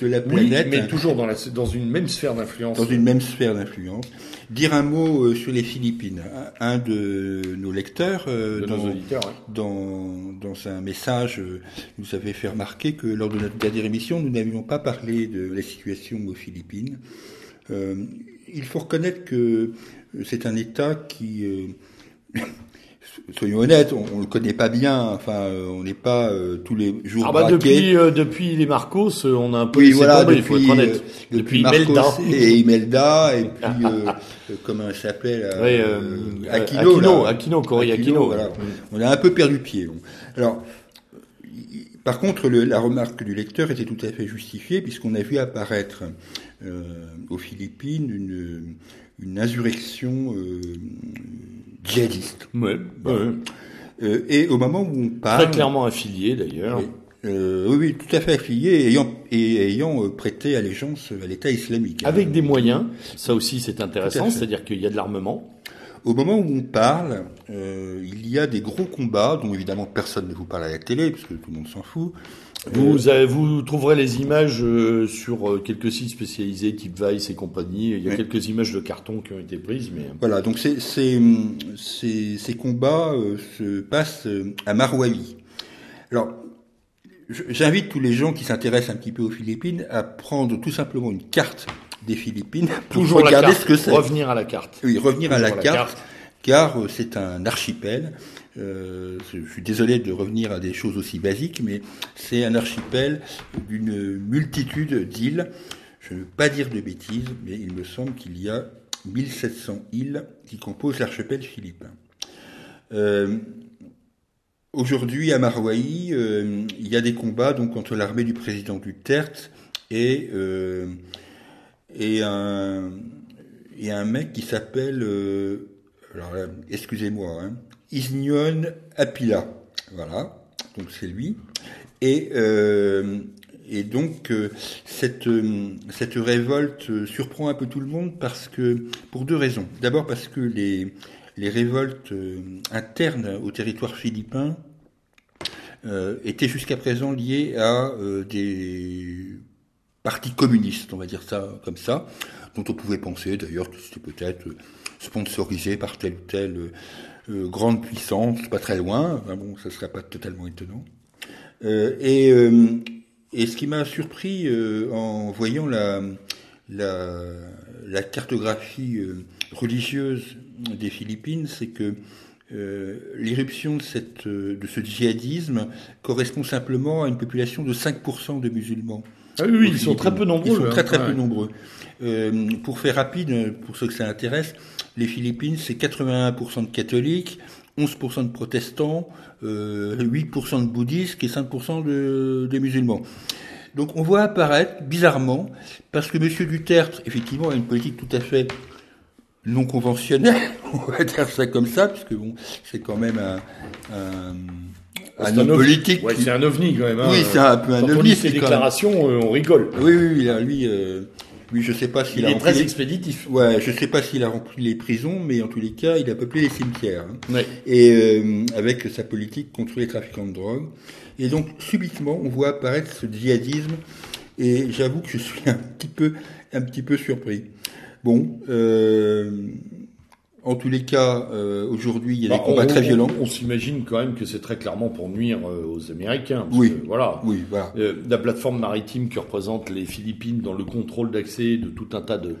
de la planète. mais toujours dans, la, dans une même sphère d'influence. Dans une même sphère d'influence. Dire un mot euh, sur les Philippines. Un de nos lecteurs, euh, de dans, nos auditeurs, dans, dans, un message, nous avait fait remarquer que lors de notre dernière émission, nous n'avions pas parlé de la situation aux Philippines. il faut reconnaître que c'est un État qui soyons honnêtes, on, ne le connaît pas bien. Enfin, euh, on n'est pas euh, tous les jours ah bah depuis euh, depuis les Marcos, on a un peu oui, voilà, depuis, il faut être honnête. depuis, Marcos Imelda et Imelda et puis comment elle s'appelait oui, Aquino, Aquino, Aquino, Cory Aquino. Voilà. On a un peu perdu pied. Alors, par contre, le, la remarque du lecteur était tout à fait justifiée puisqu'on a vu apparaître aux Philippines une une insurrection djihadiste. Ouais, euh, et au moment où on parle... Très clairement affilié d'ailleurs. Euh, oui, tout à fait affilié, ayant, et ayant euh, prêté allégeance à l'État islamique. Avec des moyens, ça aussi c'est intéressant, c'est-à-dire qu'il y a de l'armement. Au moment où on parle, euh, il y a des gros combats dont évidemment personne ne vous parle à la télé, parce que tout le monde s'en fout. Vous, euh, vous trouverez les images euh, sur euh, quelques sites spécialisés, type Vice et compagnie. Il y a quelques images de carton qui ont été prises, mais voilà. Donc ces ces, ces, combats se passent à Marwahi. Alors, j'invite tous les gens qui s'intéressent un petit peu aux Philippines à prendre tout simplement une carte des Philippines pour Toujours regarder ce que c'est. Revenir à la carte. Oui, revenir à la, carte, car c'est un archipel euh, je suis désolé de revenir à des choses aussi basiques, mais c'est un archipel d'une multitude d'îles. Je ne veux pas dire de bêtises, mais il me semble qu'il y a 1700 îles qui composent l'archipel philippin. Euh, Aujourd'hui, à Marwaï, euh, il y a des combats donc entre l'armée du président Duterte et et un mec qui s'appelle alors excusez-moi, hein, Isnion Apila. Voilà, donc c'est lui. Et, euh, et donc euh, cette, euh, cette révolte surprend un peu tout le monde parce que pour deux raisons. D'abord parce que les, les révoltes internes au territoire philippin étaient jusqu'à présent liées à des partis communistes, on va dire ça comme ça, dont on pouvait penser d'ailleurs que c'était peut-être sponsorisé par tel ou tel euh, grande puissance, pas très loin, bon, ça serait pas totalement étonnant. Euh, et, euh, et ce qui m'a surpris en voyant la, la, la cartographie religieuse des Philippines, c'est que l'éruption de, cette, de ce djihadisme correspond simplement à une population de 5% de musulmans. Ah oui, ils sont très peu nombreux. Ils sont très très peu nombreux. Euh, pour faire rapide, pour ceux que ça intéresse, les Philippines, c'est 81% de catholiques, 11% de protestants, euh, 8% de bouddhistes et 5% de, de, musulmans. Donc on voit apparaître, bizarrement, parce que M. Duterte, effectivement, a une politique tout à fait non conventionnelle, <laughs> on va dire ça comme ça, puisque bon, c'est quand même un, un un homme politique. Ouais, c'est un ovni quand même. Hein. Oui, c'est un peu un Quand ovni. On lit ses déclarations, euh, on rigole. Oui, oui, oui lui, euh, lui, je sais pas s'il a. Il est très expéditif. Ouais, je sais pas s'il a rempli les prisons, mais en tous les cas, il a peuplé les cimetières. Hein. Ouais. Et euh, avec sa politique contre les trafiquants de drogue. Et donc, subitement, on voit apparaître ce djihadisme. Et j'avoue que je suis un petit peu, un petit peu surpris. Bon, euh, en tous les cas, euh, aujourd'hui, il y a des bah, combats très violents. On, s'imagine quand même que c'est très clairement pour nuire euh, aux Américains. oui. voilà. Oui, voilà. Euh, la plateforme maritime qui représente les Philippines dans le contrôle d'accès de tout un tas de.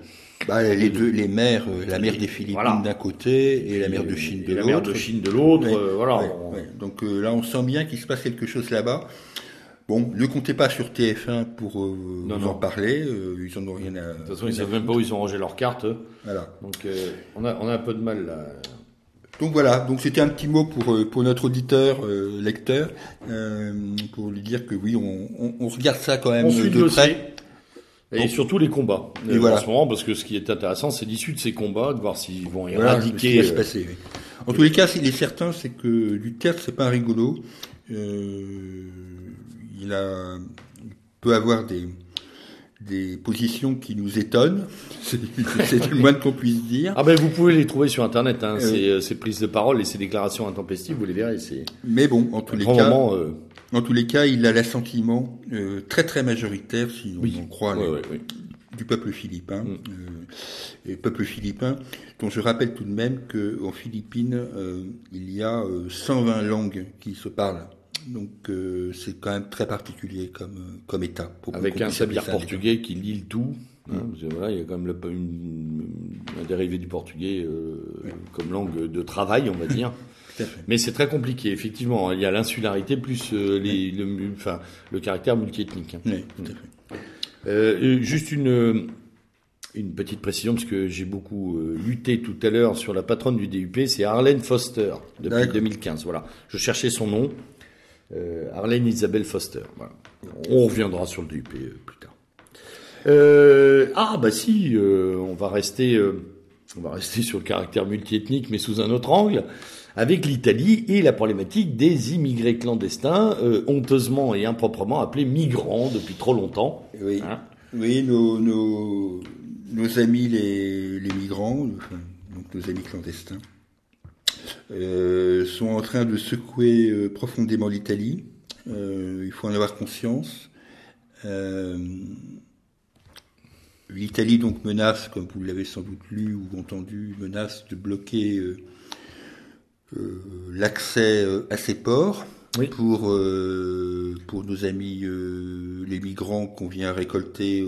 Bah, les deux, les mers, la mer des Philippines d'un côté et la mer de Chine de l'autre. La mer de Chine de l'autre, voilà. Donc là, on sent bien qu'il se passe quelque chose là-bas. Bon, ne comptez pas sur TF1 pour euh, nous en parler. Euh, ils en ont rien à. De toute façon, ils savent même pas où ils ont rangé leurs cartes. Voilà. Donc, euh, on, a, on a un peu de mal là. Donc voilà, donc c'était un petit mot pour, pour notre auditeur, lecteur, pour lui dire que oui, on, on, regarde ça quand même de près. Et surtout les combats et voilà. en ce moment, parce que ce qui est intéressant, c'est l'issue de ces combats, de voir s'ils vont éradiquer. Voilà, se passer, oui. En tous les cas, il est certain, c'est que du théâtre, c'est pas rigolo. Euh, il, a, peut avoir des, des positions qui nous étonnent, <laughs> c'est le moins qu'on puisse dire. Ah ben vous pouvez les trouver sur internet, hein, ces, ces, prises de parole et ces déclarations intempestives, vous les verrez. Mais bon, en tous les cas, euh... en tous les cas, il a l'assentiment euh, très très majoritaire, si on en croit, du peuple philippin, mm. euh, et peuple philippin, dont je rappelle tout de même qu'en Philippines, euh, il y a 120 langues qui se parlent. Donc euh, c'est quand même très particulier comme comme État. Pour Avec un sabir portugais qui lit le tout. Hein, voilà, il y a quand même le, une, un dérivé du portugais euh, oui. comme langue de travail, on va dire. <laughs> Mais c'est très compliqué, effectivement. Il y a l'insularité plus euh, les, le, enfin, le caractère multiethnique. Hein. Oui, tout à fait. Euh, juste une, une petite précision, parce que j'ai beaucoup euh, lutté tout à l'heure sur la patronne du DUP, c'est Arlène Foster, depuis 2015. Voilà. Je cherchais son nom. Euh, Arlène Isabelle Foster. Voilà. On reviendra sur le DUP euh, plus tard. Euh, ah bah si, euh, on va rester, on va rester <laughs> sur le caractère multiethnique, mais sous un autre angle, avec l'Italie et la problématique des immigrés clandestins, honteusement et improprement appelés migrants depuis trop longtemps. Oui, hein oui, nos, nos, nos, amis les, les migrants, enfin, donc nos amis clandestins. Euh, sont en train de secouer euh, profondément l'Italie. Euh, il faut en avoir conscience. L'Italie donc menace, comme vous l'avez sans doute lu ou entendu, menace de bloquer l'accès à ces ports oui. pour pour nos amis les migrants qu'on vient récolter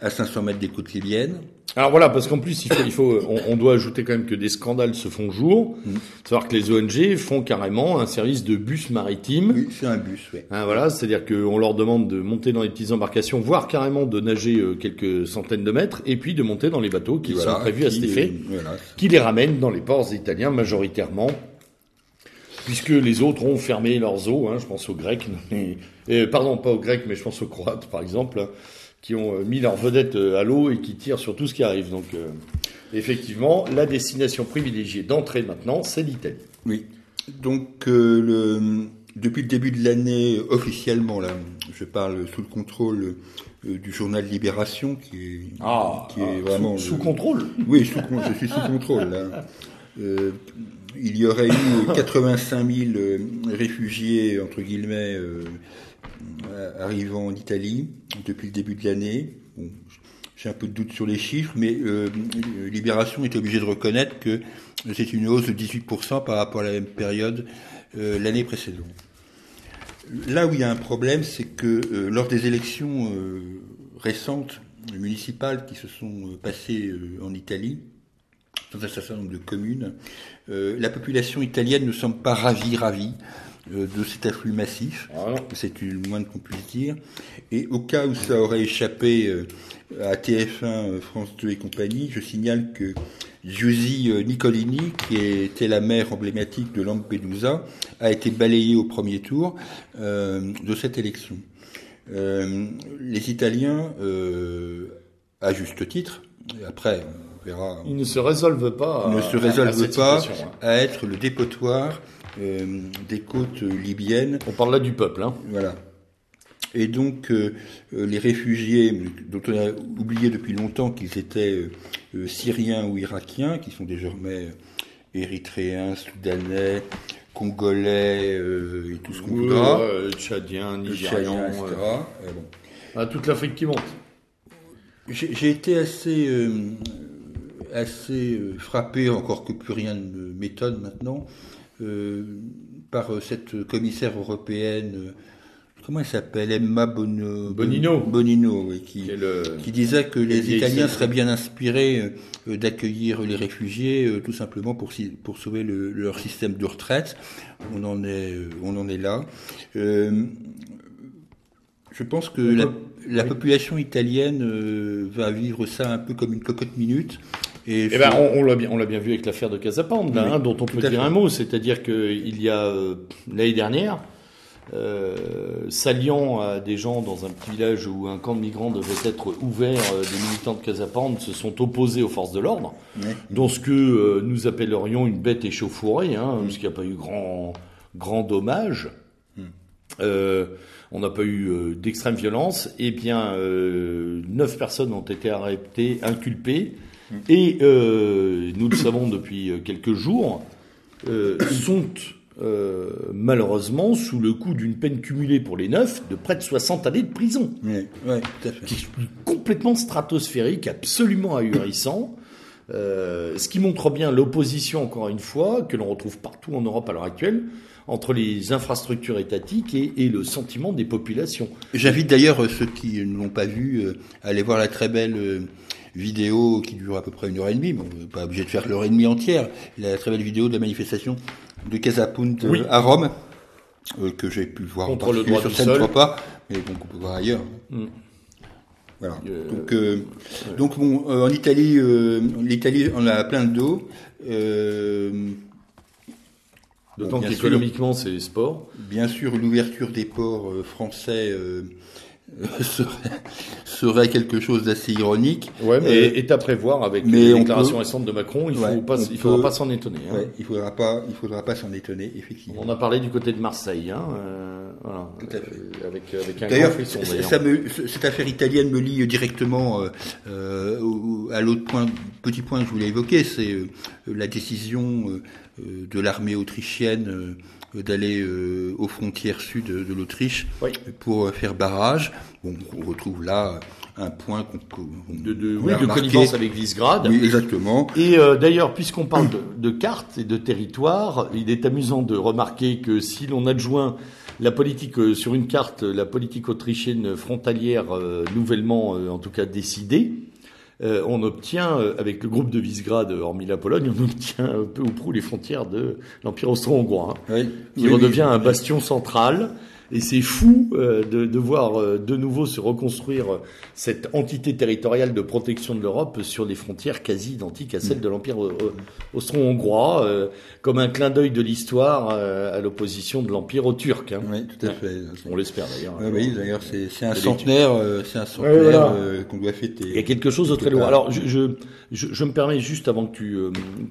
à 500 mètres des côtes libyennes. Alors voilà, parce qu'en plus, il faut, il faut on, on, doit ajouter quand même que des scandales se font jour. Mmh. Savoir que les ONG font carrément un service de bus maritime. Oui, c'est un bus, oui. Hein, voilà, c'est-à-dire qu'on leur demande de monter dans les petites embarcations, voire carrément de nager euh, quelques centaines de mètres, et puis de monter dans les bateaux qui voilà, sont prévus qui, à cet effet, euh, voilà. qui les ramènent dans les ports italiens majoritairement. Puisque les autres ont fermé leurs eaux, hein, je pense aux Grecs, et, pardon, pas aux Grecs, mais je pense aux Croates, par exemple qui ont mis leur vedette à l'eau et qui tirent sur tout ce qui arrive. Donc, euh, effectivement, la destination privilégiée d'entrée maintenant, c'est l'Italie. Oui. Donc, euh, le, depuis le début de l'année, officiellement, là, je parle sous le contrôle euh, du journal Libération, qui est, ah, qui est ah, vraiment sous, sous contrôle? Oui, sous, je suis sous contrôle. Là. Euh, il y aurait eu <laughs> 85 000 réfugiés entre guillemets arrivant en Italie depuis le début de l'année. J'ai un peu de doute sur les chiffres, mais euh, Libération est obligé de reconnaître que c'est une hausse de 18% par rapport à la même période euh, l'année précédente. Là où il y a un problème, c'est que euh, lors des élections euh, récentes municipales qui se sont passées en Italie, dans un certain nombre de communes, la population italienne ne semble pas ravie, ravie de cet afflux massif, c'est le moins qu'on puisse dire. Et au cas où ça aurait échappé à TF1, France 2 et compagnie, je signale que Giusy Nicolini, qui était la maire emblématique de Lampedusa, a été balayée au premier tour euh, de cette élection. Euh, les Italiens, euh, à juste titre, après on verra... Ils ne se résolvent pas à, ne se résolvent pas à être le dépotoir euh, des côtes libyennes. On parle là du peuple, hein. Voilà. Et donc euh, les réfugiés, dont on a oublié depuis longtemps qu'ils étaient euh, syriens ou irakiens, qui sont désormais érythréens, soudanais, congolais et tout ce qu'on voudra, euh, tchadiens, nigérians, etc. Bon. Ah, toute l'Afrique qui monte. J'ai été assez assez frappé, encore que plus rien ne m'étonne maintenant, euh, par cette commissaire européenne, comment elle s'appelle Emma Bono, Bonino, Bonino oui, qui, qui, le, qui, disait que les Italiens seraient bien inspirés euh, d'accueillir les réfugiés euh, tout simplement pour, pour sauver le, leur système de retraite. On en est, on en est là. Euh, je pense que la, la, population italienne va vivre ça un peu comme une cocotte minute. Et, eh ben, on, on l'a bien, vu avec l'affaire de Casapande, oui, hein, dont on peut dire fait. un mot. C'est-à-dire qu'il y a euh, l'année dernière, euh, s'alliant à des gens dans un petit village où un camp de migrants devait être ouvert, euh, des militants de Casapande se sont opposés aux forces de l'ordre, oui. dans ce que euh, nous appellerions une bête échauffourée, hein, parce qu'il n'y a pas eu grand, grand dommage. on n'a pas eu d'extrême violence. Eh bien, neuf personnes ont été arrêtées, inculpées, et nous le savons depuis quelques jours, sont euh, malheureusement sous le coup d'une peine cumulée pour les neuf de près de 60 années de prison. Oui, tout à fait. Qui est complètement stratosphérique, absolument ahurissant. Euh, ce qui montre bien l'opposition, encore une fois, que l'on retrouve partout en Europe à l'heure actuelle, entre les infrastructures étatiques et, et le sentiment des populations. J'invite d'ailleurs ceux qui ne l'ont pas vu euh, à aller voir la très belle euh, vidéo qui dure à peu près une heure et demie. Bon, on n'est pas obligé de faire l'heure et demie entière. La très belle vidéo de la manifestation de Casapunt euh, à Rome, euh, que j'ai pu voir Contre le droit sur scène, pas, mais donc on peut voir ailleurs. Mm. Voilà. Euh, donc, euh, donc bon, en Italie, l'Italie, on a plein d'eau. D'autant qu'économiquement, c'est sport. Bien sûr, l'ouverture des ports français <laughs> serait, quelque chose d'assez ironique. Ouais, mais euh, est à prévoir avec les déclarations récentes de Macron. Il ne il faudra pas s'en étonner. Hein. Ouais, il faudra pas, il faudra pas s'en étonner, effectivement. On a parlé du côté de Marseille, hein, euh, voilà, Tout à fait. Euh, avec, avec un d'ailleurs, ça me, cette affaire italienne me lie directement euh, à l'autre point, petit point que je voulais évoquer, c'est la décision de l'armée autrichienne d'aller euh, aux frontières sud de, l'Autriche pour euh, faire barrage. on retrouve là un point qu'on de, de, oui, de connivence avec Visegrad. Oui, exactement. Et euh, d'ailleurs, puisqu'on parle de, de cartes et de territoire, il est amusant de remarquer que si l'on adjoint la politique sur une carte, la politique autrichienne frontalière nouvellement, en tout cas décidée, euh, on obtient, euh, avec le groupe de Visegrad, hormis la Pologne, on obtient un peu ou prou les frontières de l'Empire austro-hongrois, hein, qui redevient un bastion central et c'est fou euh, de, de, voir euh, de nouveau se reconstruire euh, cette entité territoriale de protection de l'Europe sur des frontières quasi identiques à celles de l'Empire austro-hongrois, comme un clin d'œil de l'histoire à l'opposition de l'Empire aux Turcs. Hein. Oui, tout à fait. On l'espère d'ailleurs. oui, d'ailleurs, c'est un centenaire, c'est un centenaire qu'on doit fêter. Il y a quelque chose de très lourd. Alors, je, je, je, me permets juste avant que tu,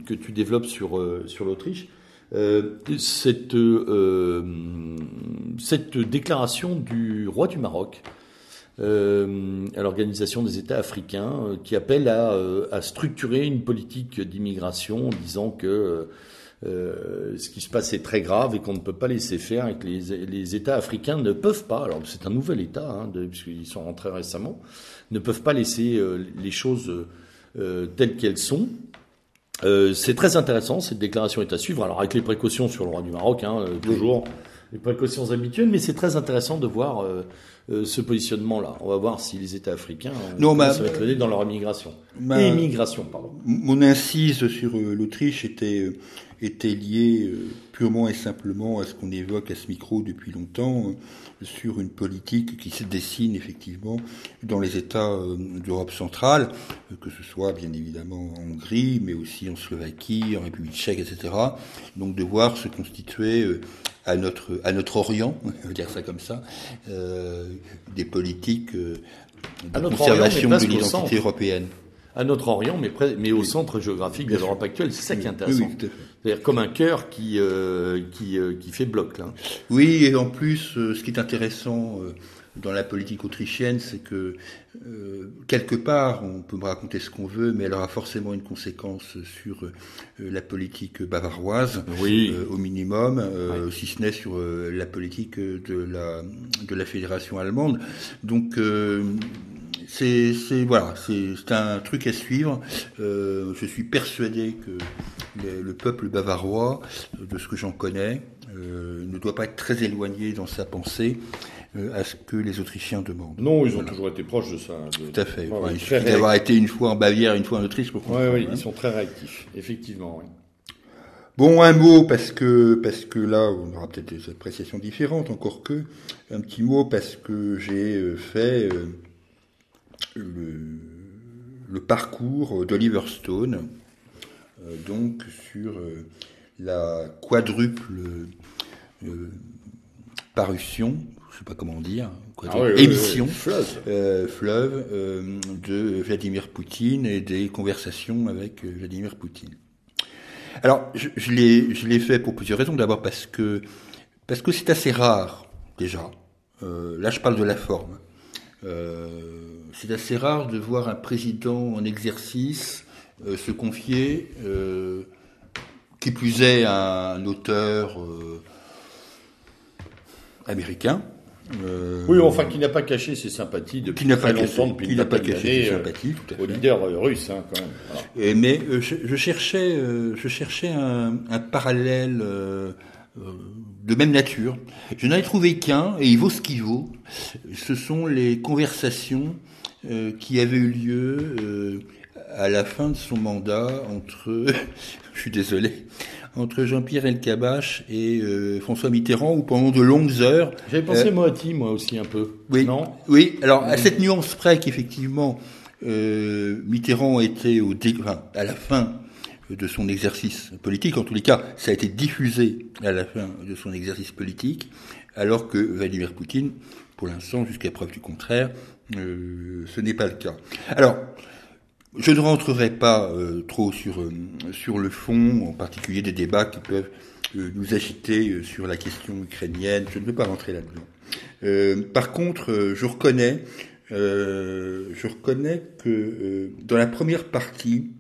que tu développes sur, sur l'Autriche. Euh, cette, euh, cette déclaration du roi du Maroc euh, à l'Organisation des États africains qui appelle à, structurer une politique d'immigration en disant que ce qui se passe est très grave et qu'on ne peut pas laisser faire et que les, les États africains ne peuvent pas, alors c'est un nouvel État, hein, puisqu'ils sont rentrés récemment, ne peuvent pas laisser les choses telles qu'elles sont euh, c'est très intéressant, cette déclaration est à suivre. Alors avec les précautions sur le roi du Maroc, hein, euh, toujours les précautions habituelles, mais c'est très intéressant de voir euh, ce positionnement-là. On va voir si les États africains non, ça va dans leur immigration. Immigration, pardon. Mon incise sur l'Autriche était était liée purement et simplement à ce qu'on évoque à ce micro depuis longtemps sur une politique qui se dessine effectivement dans les États euh, d'Europe centrale, euh, que ce soit bien évidemment en Hongrie, mais aussi en Slovaquie, en République tchèque, etc. Donc de voir se constituer euh, à notre à notre Orient, <laughs> on va dire ça comme ça, euh, des politiques de conservation de l'identité européenne à notre Orient, mais, mais au centre géographique de l'Europe actuelle. C'est ça qui est intéressant. C'est-à-dire comme un cœur qui, euh, qui, euh, qui, fait bloc. Là. Oui, et en plus, euh, ce qui est intéressant dans la politique autrichienne, c'est que quelque part, on peut me raconter ce qu'on veut, mais elle aura forcément une conséquence sur la politique bavaroise, oui. au minimum, si ce n'est sur la politique de la, de la fédération allemande. Donc c'est voilà, c'est un truc à suivre. Euh, je suis persuadé que le, peuple bavarois, de ce que j'en connais, euh, ne doit pas être très éloigné dans sa pensée euh, à ce que les Autrichiens demandent. Non, ils ont toujours été proches de ça. Tout à fait. il suffit d'avoir été une fois en Bavière, une fois en Autriche pour comprendre. Oui, oui, ils sont très réactifs, effectivement. Bon, un mot parce que parce que là, on aura peut-être des appréciations différentes, encore que un petit mot parce que j'ai fait le, le parcours d'Oliver Stone, euh, donc sur euh, la quadruple euh, parution, je sais pas comment dire, ah émission, fleuve, fleuve de Vladimir Poutine et des conversations avec Vladimir Poutine. Alors, je, je l'ai fait pour plusieurs raisons. D'abord parce que parce que c'est assez rare déjà. là, je parle de la forme. C'est assez rare de voir un président en exercice se confier, qui plus est à un auteur américain, euh, oui, enfin, qui n'a pas caché ses sympathies depuis qui très pas longtemps, depuis qui n'a pas caché ses euh, sympathies, au leader euh, russe, hein, quand même. mais je, cherchais, je cherchais un, parallèle de même nature. Je n'en ai trouvé qu'un, et il vaut ce qu'il vaut. Ce sont les conversations qui avaient eu lieu à la fin de son mandat entre, <laughs> je suis désolé, entre Jean-Pierre Elkabach et euh, François Mitterrand, où pendant de longues heures. J'avais pensé euh, Moati, moi aussi un peu. Oui. Non? Oui. Alors à cette nuance près qu'effectivement euh, Mitterrand était au enfin, à la fin de son exercice politique, en tous les cas, ça a été diffusé à la fin de son exercice politique, alors que Vladimir Poutine, pour l'instant, jusqu'à preuve du contraire, euh, ce n'est pas le cas. Alors, je ne rentrerai pas euh, trop sur, euh, sur le fond, en particulier des débats qui peuvent nous agiter sur la question ukrainienne. Je ne veux pas rentrer là-dedans. par contre, je reconnais, je reconnais que dans la première partie,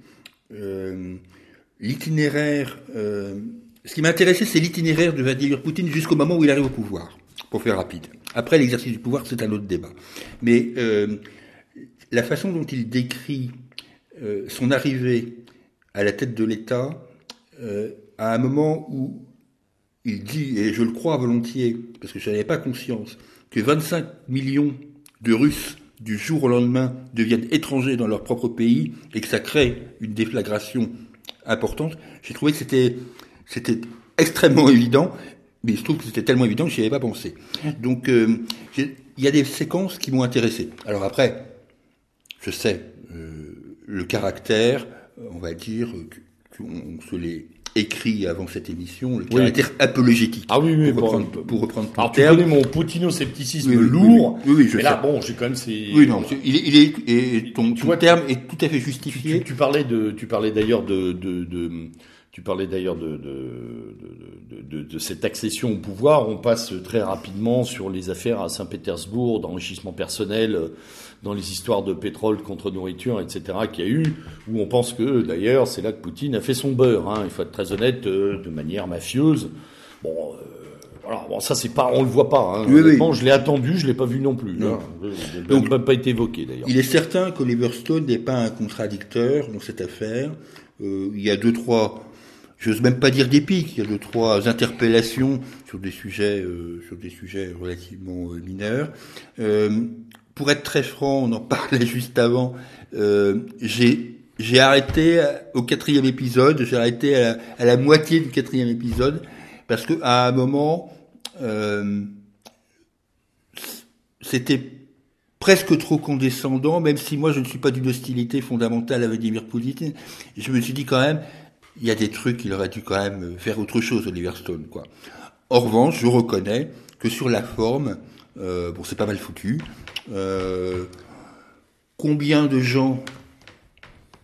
l'itinéraire, ce qui m'intéressait, c'est l'itinéraire de Vladimir Poutine jusqu'au moment où il arrive au pouvoir, pour faire rapide. Après l'exercice du pouvoir, c'est un autre débat. Mais la façon dont il décrit euh, son arrivée à la tête de l'État euh, à un moment où il dit, et je le crois volontiers, parce que je n'avais pas conscience, que 25 millions de Russes du jour au lendemain deviennent étrangers dans leur propre pays et que ça crée une déflagration importante, j'ai trouvé que c'était, c'était extrêmement évident, mais je trouve que c'était tellement évident que je n'y avais pas pensé. Donc, euh, il y a des séquences qui m'ont intéressé. Alors après, je sais, le caractère, on va dire, qu'on se l'est écrit avant cette émission, le caractère apologétique. Ah oui, oui, pour, reprendre, pour reprendre ton Alors, terme. tu connais mon poutino-scepticisme lourd. Oui, oui, je mais sais. là, bon, j'ai quand même ces... Oui, non, il est, il est, et ton, ton terme est tout à fait justifié. Tu, tu parlais de, tu parlais d'ailleurs de, de, de, tu parlais d'ailleurs de de, de, de, cette accession au pouvoir. On passe très rapidement sur les affaires à Saint-Pétersbourg, d'enrichissement personnel dans les histoires de pétrole contre nourriture, etc., qu'il y a eu, où on pense que, d'ailleurs, c'est là que Poutine a fait son beurre, hein, il faut être très honnête, euh, de manière mafieuse. Bon, euh, voilà, bon, ça c'est pas, on le voit pas. Hein. Oui, Je l'ai attendu, je l'ai pas vu non plus. Hein. Donc, n'a pas été évoqué d'ailleurs. Il est certain qu'Oliver Stone n'est pas un contradicteur dans cette affaire. Euh, il y a deux trois, j'ose même pas dire pics, il y a deux trois interpellations sur des sujets, euh, sur des sujets relativement euh, mineurs. Euh, pour être très franc, on en <laughs> parlait juste avant, j'ai j'ai arrêté au quatrième épisode, j'ai arrêté à la, moitié du quatrième épisode, parce que à un moment, c'était presque trop condescendant, même si moi je ne suis pas d'une hostilité fondamentale à Vladimir Poutine. Je me suis dit quand même, il y a des trucs qu'il aurait dû quand même faire autre chose, Oliver Stone, quoi. En revanche, je reconnais que sur la forme, euh, bon, c'est pas mal foutu. Euh, combien de gens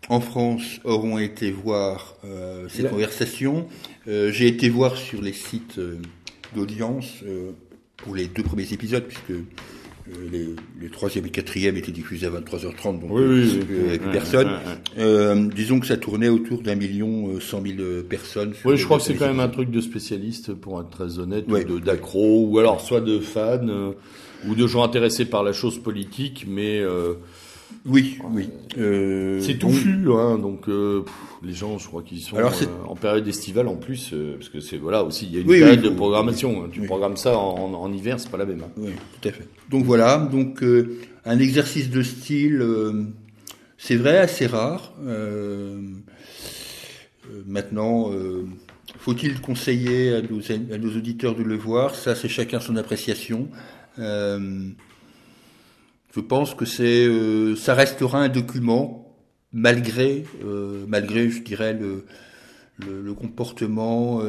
en France auront été voir euh, ces conversations? J'ai été voir sur les sites d'audience pour les deux premiers épisodes, puisque les, les troisième et quatrième étaient diffusés à 23h30, donc oui, oui, avec personne. disons que ça tournait autour d'un million cent mille personnes. Oui, je crois que c'est quand même un truc de spécialiste, pour être très honnête, ou d'accro, ou alors soit de fans ou de gens intéressés par la chose politique, mais euh, oui, oui. Euh, c'est touffu, hein, donc euh, les gens, je crois qu'ils sont Alors, en période estivale en plus, parce que c'est voilà aussi il y a une période de programmation. Hein. tu programmes ça en, en hiver, c'est pas la même. Hein. Oui, tout à fait. Donc voilà, donc un exercice de style, c'est vrai assez rare. maintenant. Faut-il conseiller à nos, à nos, auditeurs de le voir? Ça, c'est chacun son appréciation. Euh, je pense que c'est, euh, ça restera un document malgré, euh, malgré, je dirais le, le, comportement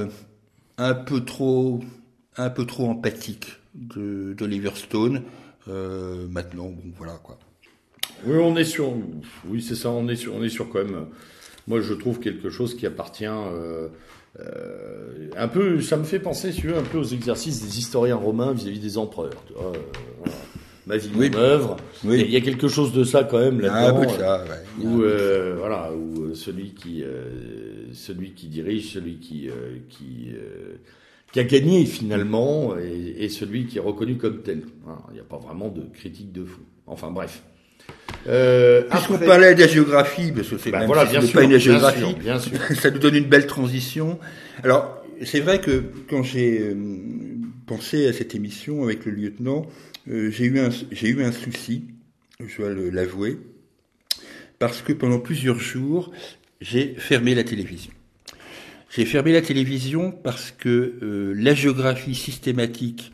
un peu trop, un peu trop empathique de d'Oliver Stone. maintenant, bon, voilà quoi. Oui, on est sur, oui, c'est ça, on est sur, on est sur quand même. Moi, je trouve quelque chose qui appartient euh, un peu, ça me fait penser, si tu veux, un peu aux exercices des historiens romains vis-à-vis des empereurs. Euh. Ma vie, Oui. mon œuvre. Oui. Il y a quelque chose de ça quand même Ah, là-dedans. peu de ça, ouais. où euh, voilà où euh, celui qui euh, celui qui dirige celui qui euh, qui euh, qui a gagné finalement et, et celui qui est reconnu comme tel il n'y a pas vraiment de critique de fou enfin bref euh, Puisqu'on parlait de la géographie, parce que c'est Ben voilà si pas une bien géographie, sûr, bien sûr <laughs> ça nous donne une belle transition. Alors, c'est vrai que quand j'ai euh, pensé à cette émission avec le lieutenant, euh, j'ai eu un eu un souci, je dois l'avouer, parce que pendant plusieurs jours, j'ai fermé la télévision. J'ai fermé la télévision parce que euh, la géographie systématique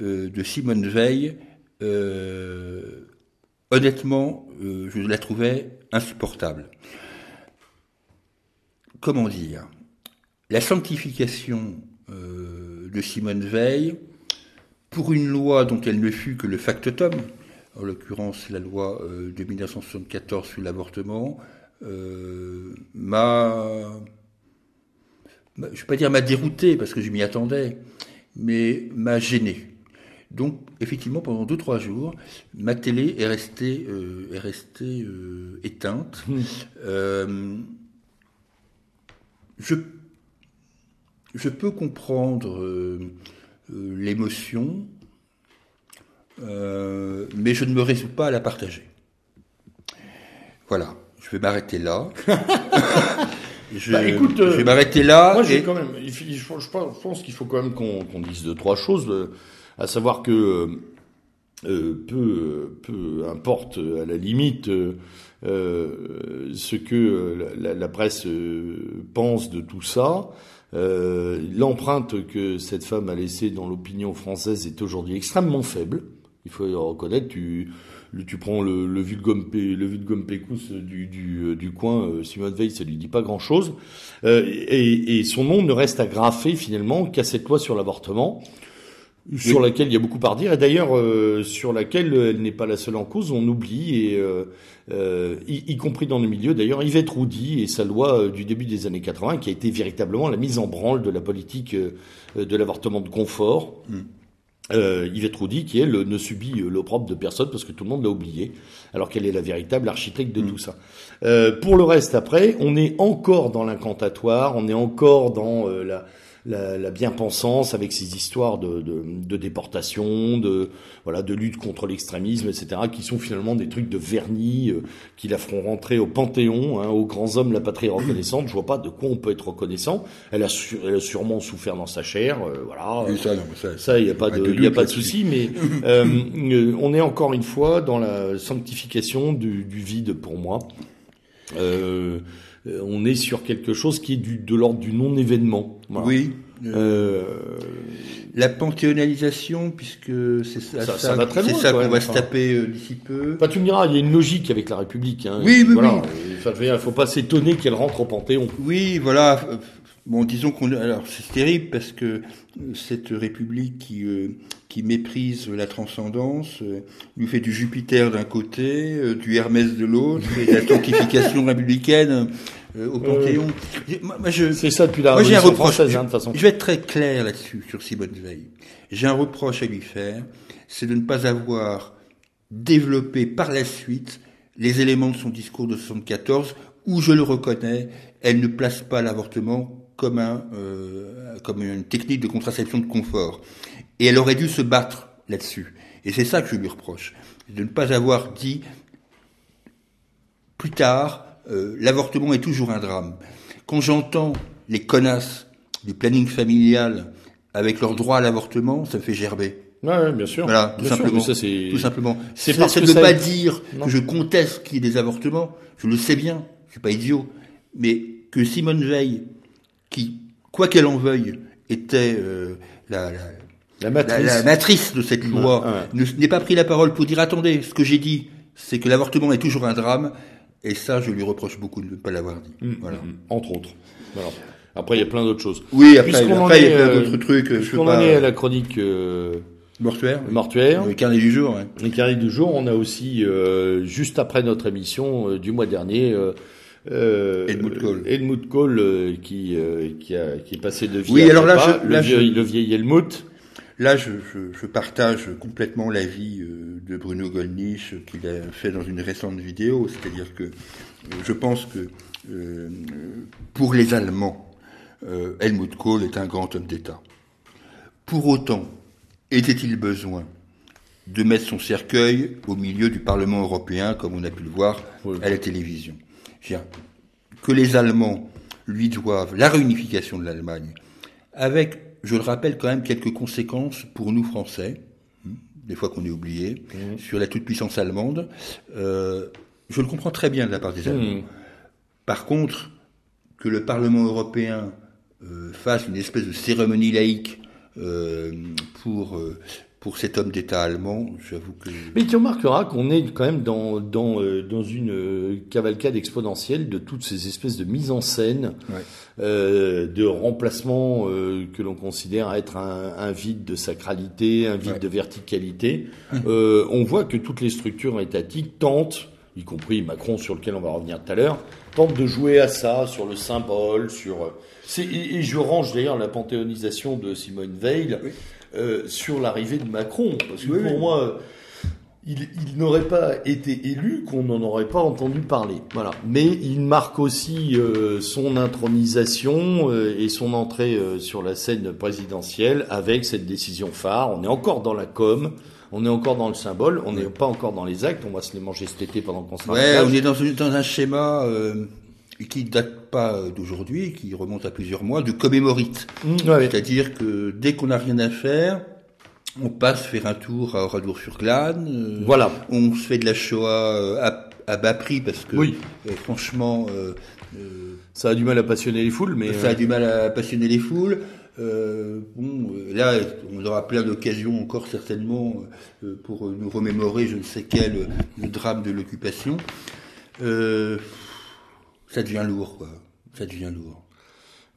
euh, de Simone Veil, honnêtement, je la trouvais insupportable. Comment dire? La sanctification de Simone Veil, pour une loi dont elle ne fut que le factotum, en l'occurrence la loi euh, de 1974 sur l'avortement, euh, m'a, je ne vais pas dire m'a dérouté parce que je m'y attendais, mais m'a gêné. Donc, effectivement, pendant deux trois jours, ma télé est restée, euh, est restée euh, éteinte. Euh, je, je peux comprendre euh, euh, l'émotion, euh, mais je ne me résous pas à la partager. Voilà, je vais m'arrêter là. <laughs> je, Bah, écoute, je vais m'arrêter là. Moi, et- quand même, je pense qu'il faut quand même qu'on dise deux trois choses, à savoir que peu, peu importe à la limite ce que la, la presse pense de tout ça. Euh, L'empreinte que cette femme a laissée dans l'opinion française est aujourd'hui extrêmement faible. Il faut le reconnaître. Tu, tu prends le, le le pécousse du, du, du coin, euh, Simone Veil, ça lui dit pas grand chose. et, et son nom ne reste à graffer finalement qu'à cette loi sur l'avortement sur laquelle il y a beaucoup à redire, et d'ailleurs euh, sur laquelle elle n'est pas la seule en cause, on oublie, et euh, euh, y, y compris dans le milieu, d'ailleurs Yvette Roudy et sa loi euh, du début des années 80, qui a été véritablement la mise en branle de la politique euh, de l'avortement de confort. Euh, Yvette Roudy, qui elle ne subit euh, l'opprobre de personne parce que tout le monde l'a oublié, alors qu'elle est la véritable architecte de tout ça. Euh, pour le reste, après, on est encore dans l'incantatoire, on est encore dans euh, la, la, la bien-pensance avec ces histoires de, de, de déportation, de voilà, de lutte contre l'extrémisme, etc., qui sont finalement des trucs de vernis euh, qui la feront rentrer au panthéon, hein, aux grands hommes, la patrie reconnaissante. Je vois pas de quoi on peut être reconnaissant. Elle a, su- elle a sûrement souffert dans sa chair, euh, voilà. Ça, non, ça, Ça, il n'y a pas de, de il y a doute pas de souci, mais <laughs> euh, euh, on est encore une fois dans la sanctification du, du vide pour moi. Euh, on est sur quelque chose qui est du, de l'ordre du non-événement. Voilà. Oui. euh, Euh, La panthéonalisation, puisque c'est ça, Ça- ça ça qu'on va enfin. se taper euh, d'ici peu. bah, tu me diras, il y a une logique avec la République. Hein, Oui, oui, voilà. oui. Enfin, il faut pas s'étonner qu'elle rentre au Panthéon. Oui, voilà. Euh, Bon, disons qu'on. Alors, c'est terrible parce que euh, cette République qui euh, qui méprise la transcendance euh, lui fait du Jupiter d'un côté, euh, du Hermès de l'autre, et la sanctification <laughs> républicaine euh, au Panthéon. Je, C'est ça depuis la Moi, j'ai un Révolution reproche. française, hein, de toute façon. Je vais être très clair là-dessus, sur Simone Veil. J'ai un reproche à lui faire, c'est de ne pas avoir développé par la suite les éléments de son discours de 74, où je le reconnais, elle ne place pas l'avortement comme un, euh, comme une technique de contraception de confort. Et elle aurait dû se battre là-dessus. Et c'est ça que je lui reproche, de ne pas avoir dit plus tard, euh, l'avortement est toujours un drame. Quand j'entends les connasses du planning familial avec leur droit à l'avortement, ça me fait gerber. Ouais, bien sûr. Voilà, tout Bien sûr, simplement. mais ça, c'est- Tout simplement. c'est Ça parce ça que ne veut ça- pas dire Non. que je conteste qu'il y ait des avortements. Je le sais bien. Je suis pas idiot. Mais que Simone Veil, qui, quoi qu'elle en veuille, était euh, la, la, La matrice. la matrice de cette loi, ouais. ne n'ait pas pris la parole pour dire attendez, ce que j'ai dit, c'est que l'avortement est toujours un drame. Et ça, je lui reproche beaucoup de ne pas l'avoir dit. Mm, Voilà. mm, Entre autres. Voilà. Après, il y a plein d'autres choses. Oui, après, en après, il y est, a plein euh, d'autres trucs. Je peux pas. est à la chronique euh, Mortuaire. mortuaire, Le carnet du jour. ouais. les carrés du jour, on a aussi, euh, juste après notre émission euh, du mois dernier, euh, Helmut Kohl. Helmut Kohl euh, qui, euh, qui, a, qui est passé de vie Oui, à alors là, je- le, vieil, je- le vieil Helmut. Là, je, je- partage complètement l'avis euh, de Bruno Gollnisch qu'il a fait dans une récente vidéo, c'est-à-dire que je pense que pour les Allemands, Helmut Kohl est un grand homme d'État. Pour autant, était-il besoin de mettre son cercueil au milieu du Parlement européen, comme on a pu le voir Oui. à la télévision? Que les Allemands lui doivent la réunification de l'Allemagne, avec, je le rappelle, quand même quelques conséquences pour nous Français, hein, des fois qu'on est oublié, sur la toute-puissance allemande. Euh, je le comprends très bien de la part des Allemands. Mhm. Par contre, que le Parlement européen euh, fasse une espèce de cérémonie laïque euh, pour, pour cet homme d'État allemand, j'avoue que... Mais tu remarqueras qu'on est quand même dans, dans, euh, dans une euh, cavalcade exponentielle de toutes ces espèces de mises en scène, Ouais. euh, de remplacement euh, que l'on considère être un, un vide de sacralité, un vide Ouais. de verticalité. Euh, on voit que toutes les structures étatiques tentent, y compris Macron sur lequel on va revenir tout à l'heure, tentent de jouer à ça, sur le symbole, sur... c'est- Et, et je range d'ailleurs la panthéonisation de Simone Veil Oui. Euh, sur l'arrivée de Macron, parce que Oui, pour oui. moi il, il n'aurait pas été élu qu'on n'en aurait pas entendu parler. Voilà. Mais il marque aussi euh, son intronisation euh, et son entrée euh, sur la scène présidentielle avec cette décision phare. On est encore dans la com, on est encore dans le symbole, on n'est pas encore dans les actes. On va se les manger cet été pendant qu'on sera Ouais, on est dans, dans un schéma euh, qui date pas euh, d'aujourd'hui, qui remonte à plusieurs mois, de commémorite. Mmh, ouais. C'est-à-dire que dès qu'on n'a rien à faire, on passe faire un tour à Oradour-sur-Glane. euh, Voilà. On se fait de la Shoah euh, à, à bas prix parce que, Oui. euh, franchement, euh, Ça a du mal à passionner les foules, mais ça a du mal à passionner les foules. Euh, bon, là, on aura plein d'occasions encore certainement euh, pour nous remémorer je ne sais quel euh, le drame de l'occupation. Ça devient lourd, quoi. Ça devient lourd.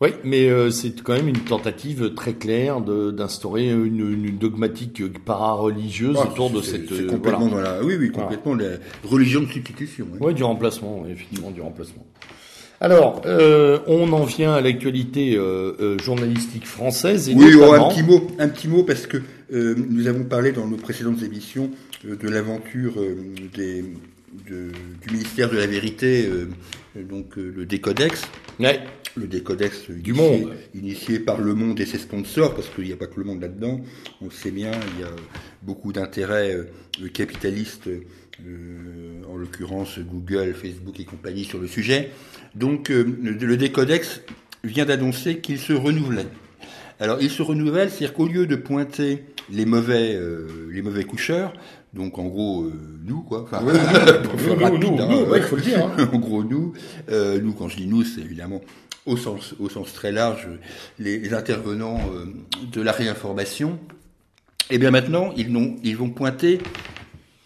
Oui, mais euh, c'est quand même une tentative très claire de- d'instaurer une, une dogmatique para-religieuse Ah, autour de cette... c'est euh, complètement voilà. dans la, oui, oui, complètement la religion de substitution. Ouais, du remplacement, ouais, effectivement, du remplacement. Alors, euh, on en vient à l'actualité euh, euh, journalistique française et Oui, oh, notamment... un petit mot, un petit mot parce que euh, nous avons parlé dans nos précédentes émissions euh, de l'aventure euh, des de- du ministère de la vérité, euh, donc euh, le décodex, Ouais, le décodex Du initié, Monde. initié par le Monde et ses sponsors, parce qu'il n'y a pas que le Monde là-dedans. On le sait bien, il y a beaucoup d'intérêts euh, capitalistes, en l'occurrence Google, Facebook et compagnie sur le sujet. Donc le, le décodex vient d'annoncer qu'il se renouvelait. Alors il se renouvelle, c'est-à-dire qu'au lieu de pointer les mauvais, euh, les mauvais coucheurs, donc en gros euh, nous quoi, enfin, <laughs> nous, rapide, nous, hein, nous, ouais, il faut le dire. hein. <laughs> en gros, nous, euh, nous, quand je dis nous, c'est évidemment au sens, au sens très large, les, les intervenants euh, de la réinformation. Et bien maintenant, ils vont pointer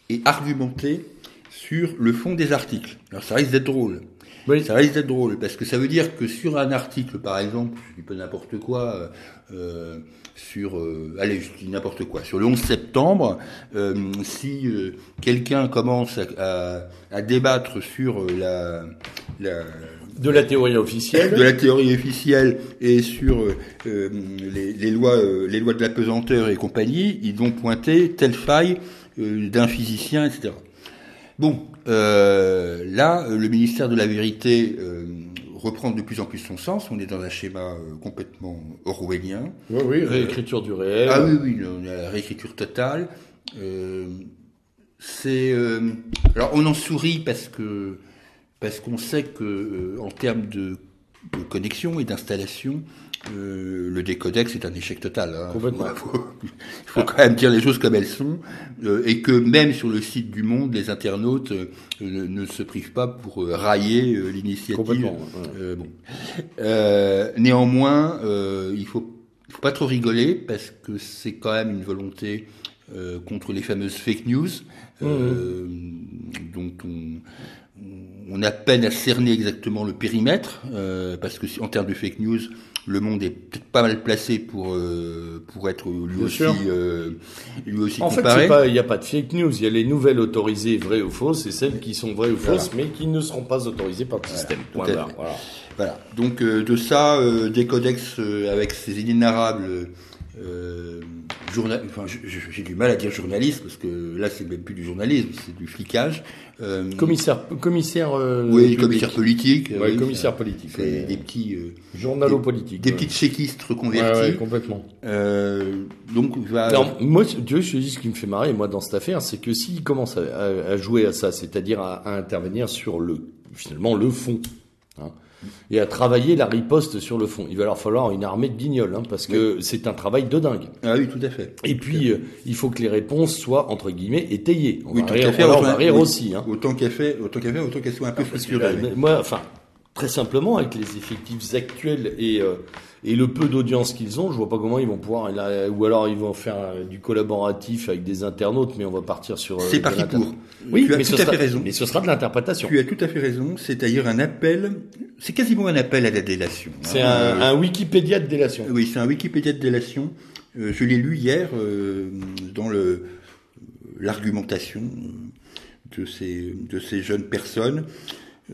et argumenter sur le fond des articles. Alors ça risque d'être drôle. Oui. Ça risque d'être drôle, parce que ça veut dire que sur un article, par exemple, je dis pas n'importe quoi, euh, euh, sur, euh, allez, je dis n'importe quoi, sur le 11 septembre, euh, si euh, quelqu'un commence à, à- à débattre sur euh, la, la, De la théorie officielle. de la théorie officielle et sur euh, euh, les, les lois, euh, les lois de la pesanteur et compagnie, ils vont pointer telle faille euh, d'un physicien, etc. Bon, euh, là, le ministère de la Vérité euh, reprend de plus en plus son sens. On est dans un schéma euh, complètement orwellien. Oui, oui, réécriture du réel. Ah oui, oui, on a la réécriture totale. Euh, c'est euh, alors on en sourit parce que parce qu'on sait que euh, en termes de, de connexion et d'installation, euh, le décodex est un échec total. Hein. Complètement. Il faut, il faut quand même dire les choses comme elles sont, euh, et que même sur le site du Monde, les internautes euh, ne, ne se privent pas pour railler l'initiative. Complètement, ouais. Bon. Néanmoins, il faut il faut pas trop rigoler parce que c'est quand même une volonté contre les fameuses fake news, euh, dont on, on a peine à cerner exactement le périmètre, euh, parce que si- en termes de fake news, Le Monde est peut-être pas mal placé pour euh, pour être lui Bien aussi euh, lui aussi En fait, comparé. il n'y a pas de fake news. Il y a les nouvelles autorisées vraies ou fausses et celles qui sont vraies ou Voilà. fausses, mais qui ne seront pas autorisées par le système. Point barre. Voilà. Voilà. Donc euh, de ça, euh, des codex euh, avec ces inénarrables euh, journa- enfin, j'ai du mal à dire journaliste parce que là c'est même plus du journalisme, c'est du flicage. Euh, Commissaire, commissaire. euh, oui, commissaire politique. Ouais, oui, commissaire politique. c'est des petits, euh, Journalo-politique. des ouais. petites chéquistes Ouais, reconvertis. ouais, complètement. Donc va. Alors, moi, vois, je te dis ce qui me fait marrer, moi, dans cette affaire, c'est que s'il commence à, à- à jouer à ça, c'est-à-dire à, à intervenir sur le, finalement, le fond, et à travailler la riposte sur le fond, il va leur falloir une armée de guignols, hein, parce que c'est un travail de dingue. Ah oui, tout à fait. Et puis, euh, il faut que les réponses soient, entre guillemets, étayées. On Oui, va rire, voilà, on autant- va rire oui, aussi, hein. Autant qu'à faire, autant qu'à faire, autant qu'elle soit un peu. Euh, Moi, enfin, très simplement, avec les effectifs actuels et, euh, et le peu d'audience qu'ils ont, je vois pas comment ils vont pouvoir, là, ou alors ils vont faire euh, du collaboratif avec des internautes, mais on va partir sur. euh, C'est parti pour. Oui, tu as mais tout ce à sera, fait raison. Mais ce sera de l'interprétation. Tu as tout à fait raison. C'est-à-dire un appel. C'est quasiment un appel à la délation. hein. C'est un, un Wikipédia de délation. Oui, c'est un Wikipédia de délation. Euh, je l'ai lu hier euh, dans le l'argumentation de ces de ces jeunes personnes.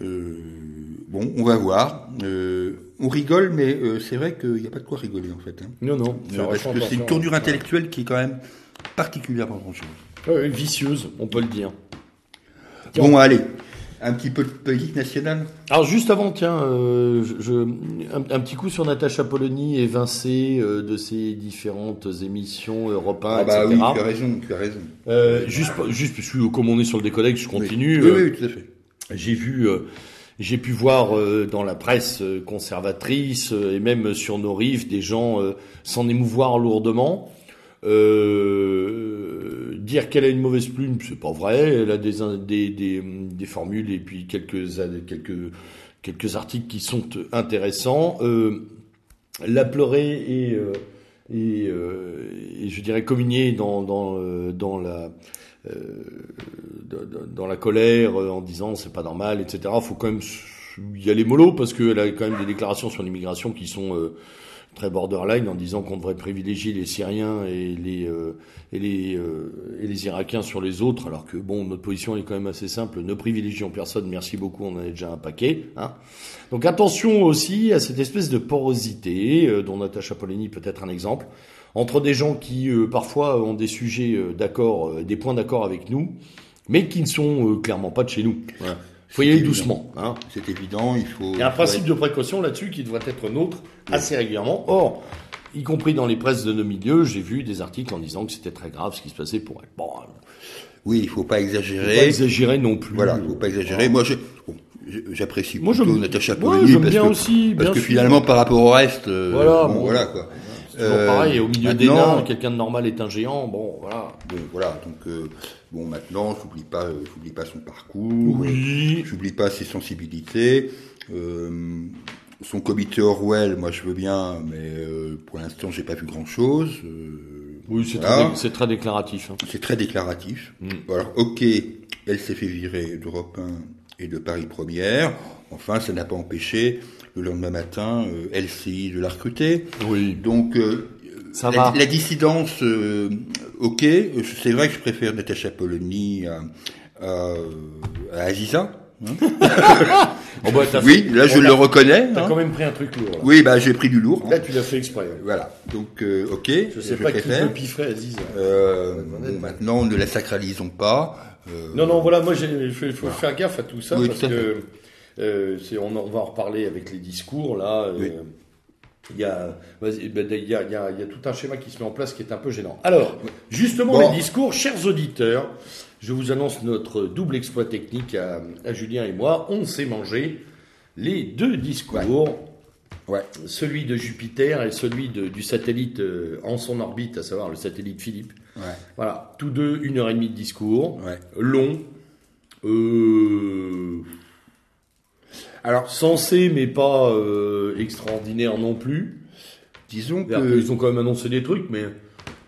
Euh, bon, on va voir. Euh, on rigole, mais euh, c'est vrai qu'il n'y a pas de quoi rigoler en fait. hein. Non, non. Euh, parce que c'est une tournure intellectuelle qui est quand même particulièrement dangereuse. Ouais, vicieuse, on peut le dire. Bon, allez, un petit peu de politique nationale. Alors juste avant, tiens, euh, je, un, un petit coup sur Natacha Polony évincée euh, de ses différentes émissions Europe 1, Ah bah etc. oui, tu as raison, tu as raison. Euh, juste, juste parce que comme on est sur le décollègue, je continue. Oui, euh, oui, oui, tout à fait. J'ai vu, euh, j'ai pu voir euh, dans la presse euh, conservatrice et même sur nos rives des gens s'en émouvoir lourdement. Dire qu'elle a une mauvaise plume, c'est pas vrai. Elle a des, formules et puis quelques, articles qui sont intéressants. La pleurer et, je dirais communier dans, la dans- dans- dans la colère euh, en disant c'est pas normal, etc. Faut quand même y aller mollo parce qu'elle a quand même des déclarations sur l'immigration qui sont euh, très borderline en disant qu'on devrait privilégier les Syriens et les euh, et les euh, et les Irakiens sur les autres, alors que bon notre position est quand même assez simple. Ne privilégions personne, merci beaucoup, on en a déjà un paquet. Hein. Donc attention aussi à cette espèce de porosité euh, dont Natacha Polony peut être un exemple entre des gens qui euh, parfois ont des sujets euh, d'accord, des points d'accord avec nous, mais qui ne sont clairement pas de chez nous. Voilà. Faut y aller doucement. Hein. C'est évident, il faut. Il y a un principe être- de précaution là-dessus qui devrait être nôtre assez régulièrement. Or, y compris dans les presses de nos milieux, j'ai vu des articles en disant que c'était très grave ce qui se passait pour elle. Bon, euh, Oui, il faut pas faut exagérer. pas exagérer non plus. Voilà, il faut pas exagérer. Moi, je, bon, j'apprécie Moi, plutôt Natacha Polony parce bien que, aussi, parce bien que finalement, par rapport au reste, euh, Voilà, bon, bon. voilà quoi. Toujours Euh, pareil, au milieu des nains, quelqu'un de normal est un géant. Bon, voilà. Bon, voilà, donc euh, bon, maintenant, j'oublie pas, euh, j'oublie pas son parcours, Oui. j'oublie pas ses sensibilités. euh, son comité Orwell, moi, je veux bien, mais pour l'instant, j'ai pas vu grand chose. Oui, c'est Voilà. très, déclaratif. hein. C'est très déclaratif. Mm. Alors, ok, elle s'est fait virer d'Europe 1 et de Paris Première. Enfin, ça n'a pas empêché le lendemain matin euh, LCI de la recruter. Oui. Donc, euh, Ça la, va. la dissidence, euh, ok, c'est vrai que je préfère Natacha Polony à, à, à Aziza. hein. <laughs> Oh, bah, Oui, fait- là je on a- le reconnais. T'as hein. quand même pris un truc lourd. Là, Oui, bah j'ai pris du lourd. hein. Là, tu l'as fait exprès. ouais. Voilà, donc euh, ok, Je sais pas qui préfère. le pifferait, Aziz. Euh, bon, maintenant, ne la sacralisons pas. Euh, Non, non, voilà, moi, il faut, faut faire gaffe à tout ça Oui, parce tout que euh, on, va en reparler avec les discours là. euh, Oui. Il y, a, vas-y, il, y a, il, y a, il y a tout un schéma qui se met en place qui est un peu gênant. Alors, justement, Bon. les discours, chers auditeurs, je vous annonce notre double exploit technique à, à Julien et moi. On s'est mangé les deux discours. Ouais. Celui de Jupiter et celui de- du satellite euh, en son orbite, à savoir le satellite Philippe. Ouais, Voilà, tous deux, une heure et demie de discours ouais. long, euh, alors censé mais pas euh, extraordinaire non plus. Disons que, qu'ils ont quand même annoncé des trucs, mais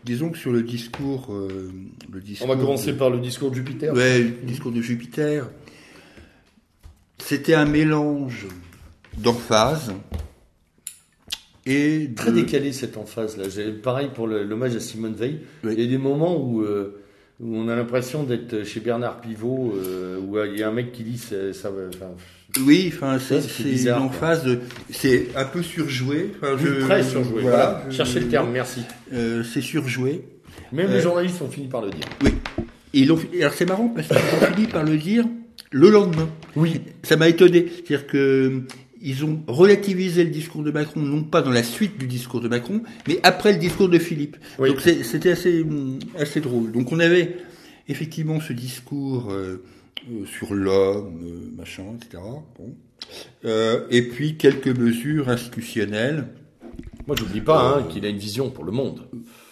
disons que sur le discours, euh, le discours. on va commencer par le discours de Jupiter. Ouais, le discours de Jupiter. C'était un mélange d'emphase et Très décalé cette emphase là. Pareil pour l'hommage à Simone Veil. Il y a des moments où, euh, où on a l'impression d'être chez Bernard Pivot, euh, où il y a un mec qui dit ça. ça va- enfin, Oui, enfin, c'est une emphase, de- c'est un peu surjoué. Je- très surjoué. Voilà, Voilà. Cherchez le terme, merci. Euh, c'est surjoué. Même Euh, les journalistes ont fini par le dire. Oui. Et ils l'ont fi- alors c'est marrant parce qu'ils ont fini par le dire le lendemain. Oui. Ça m'a étonné. C'est-à-dire que euh, ils ont relativisé le discours de Macron, non pas dans la suite du discours de Macron, mais après le discours de Philippe. Oui. Donc c'était assez, hum, assez drôle. Donc on avait effectivement ce discours euh, euh, sur l'homme, euh, machin, etc. Bon. Euh, et puis quelques mesures institutionnelles. Moi, j'oublie pas hein, qu'il a une vision pour le monde.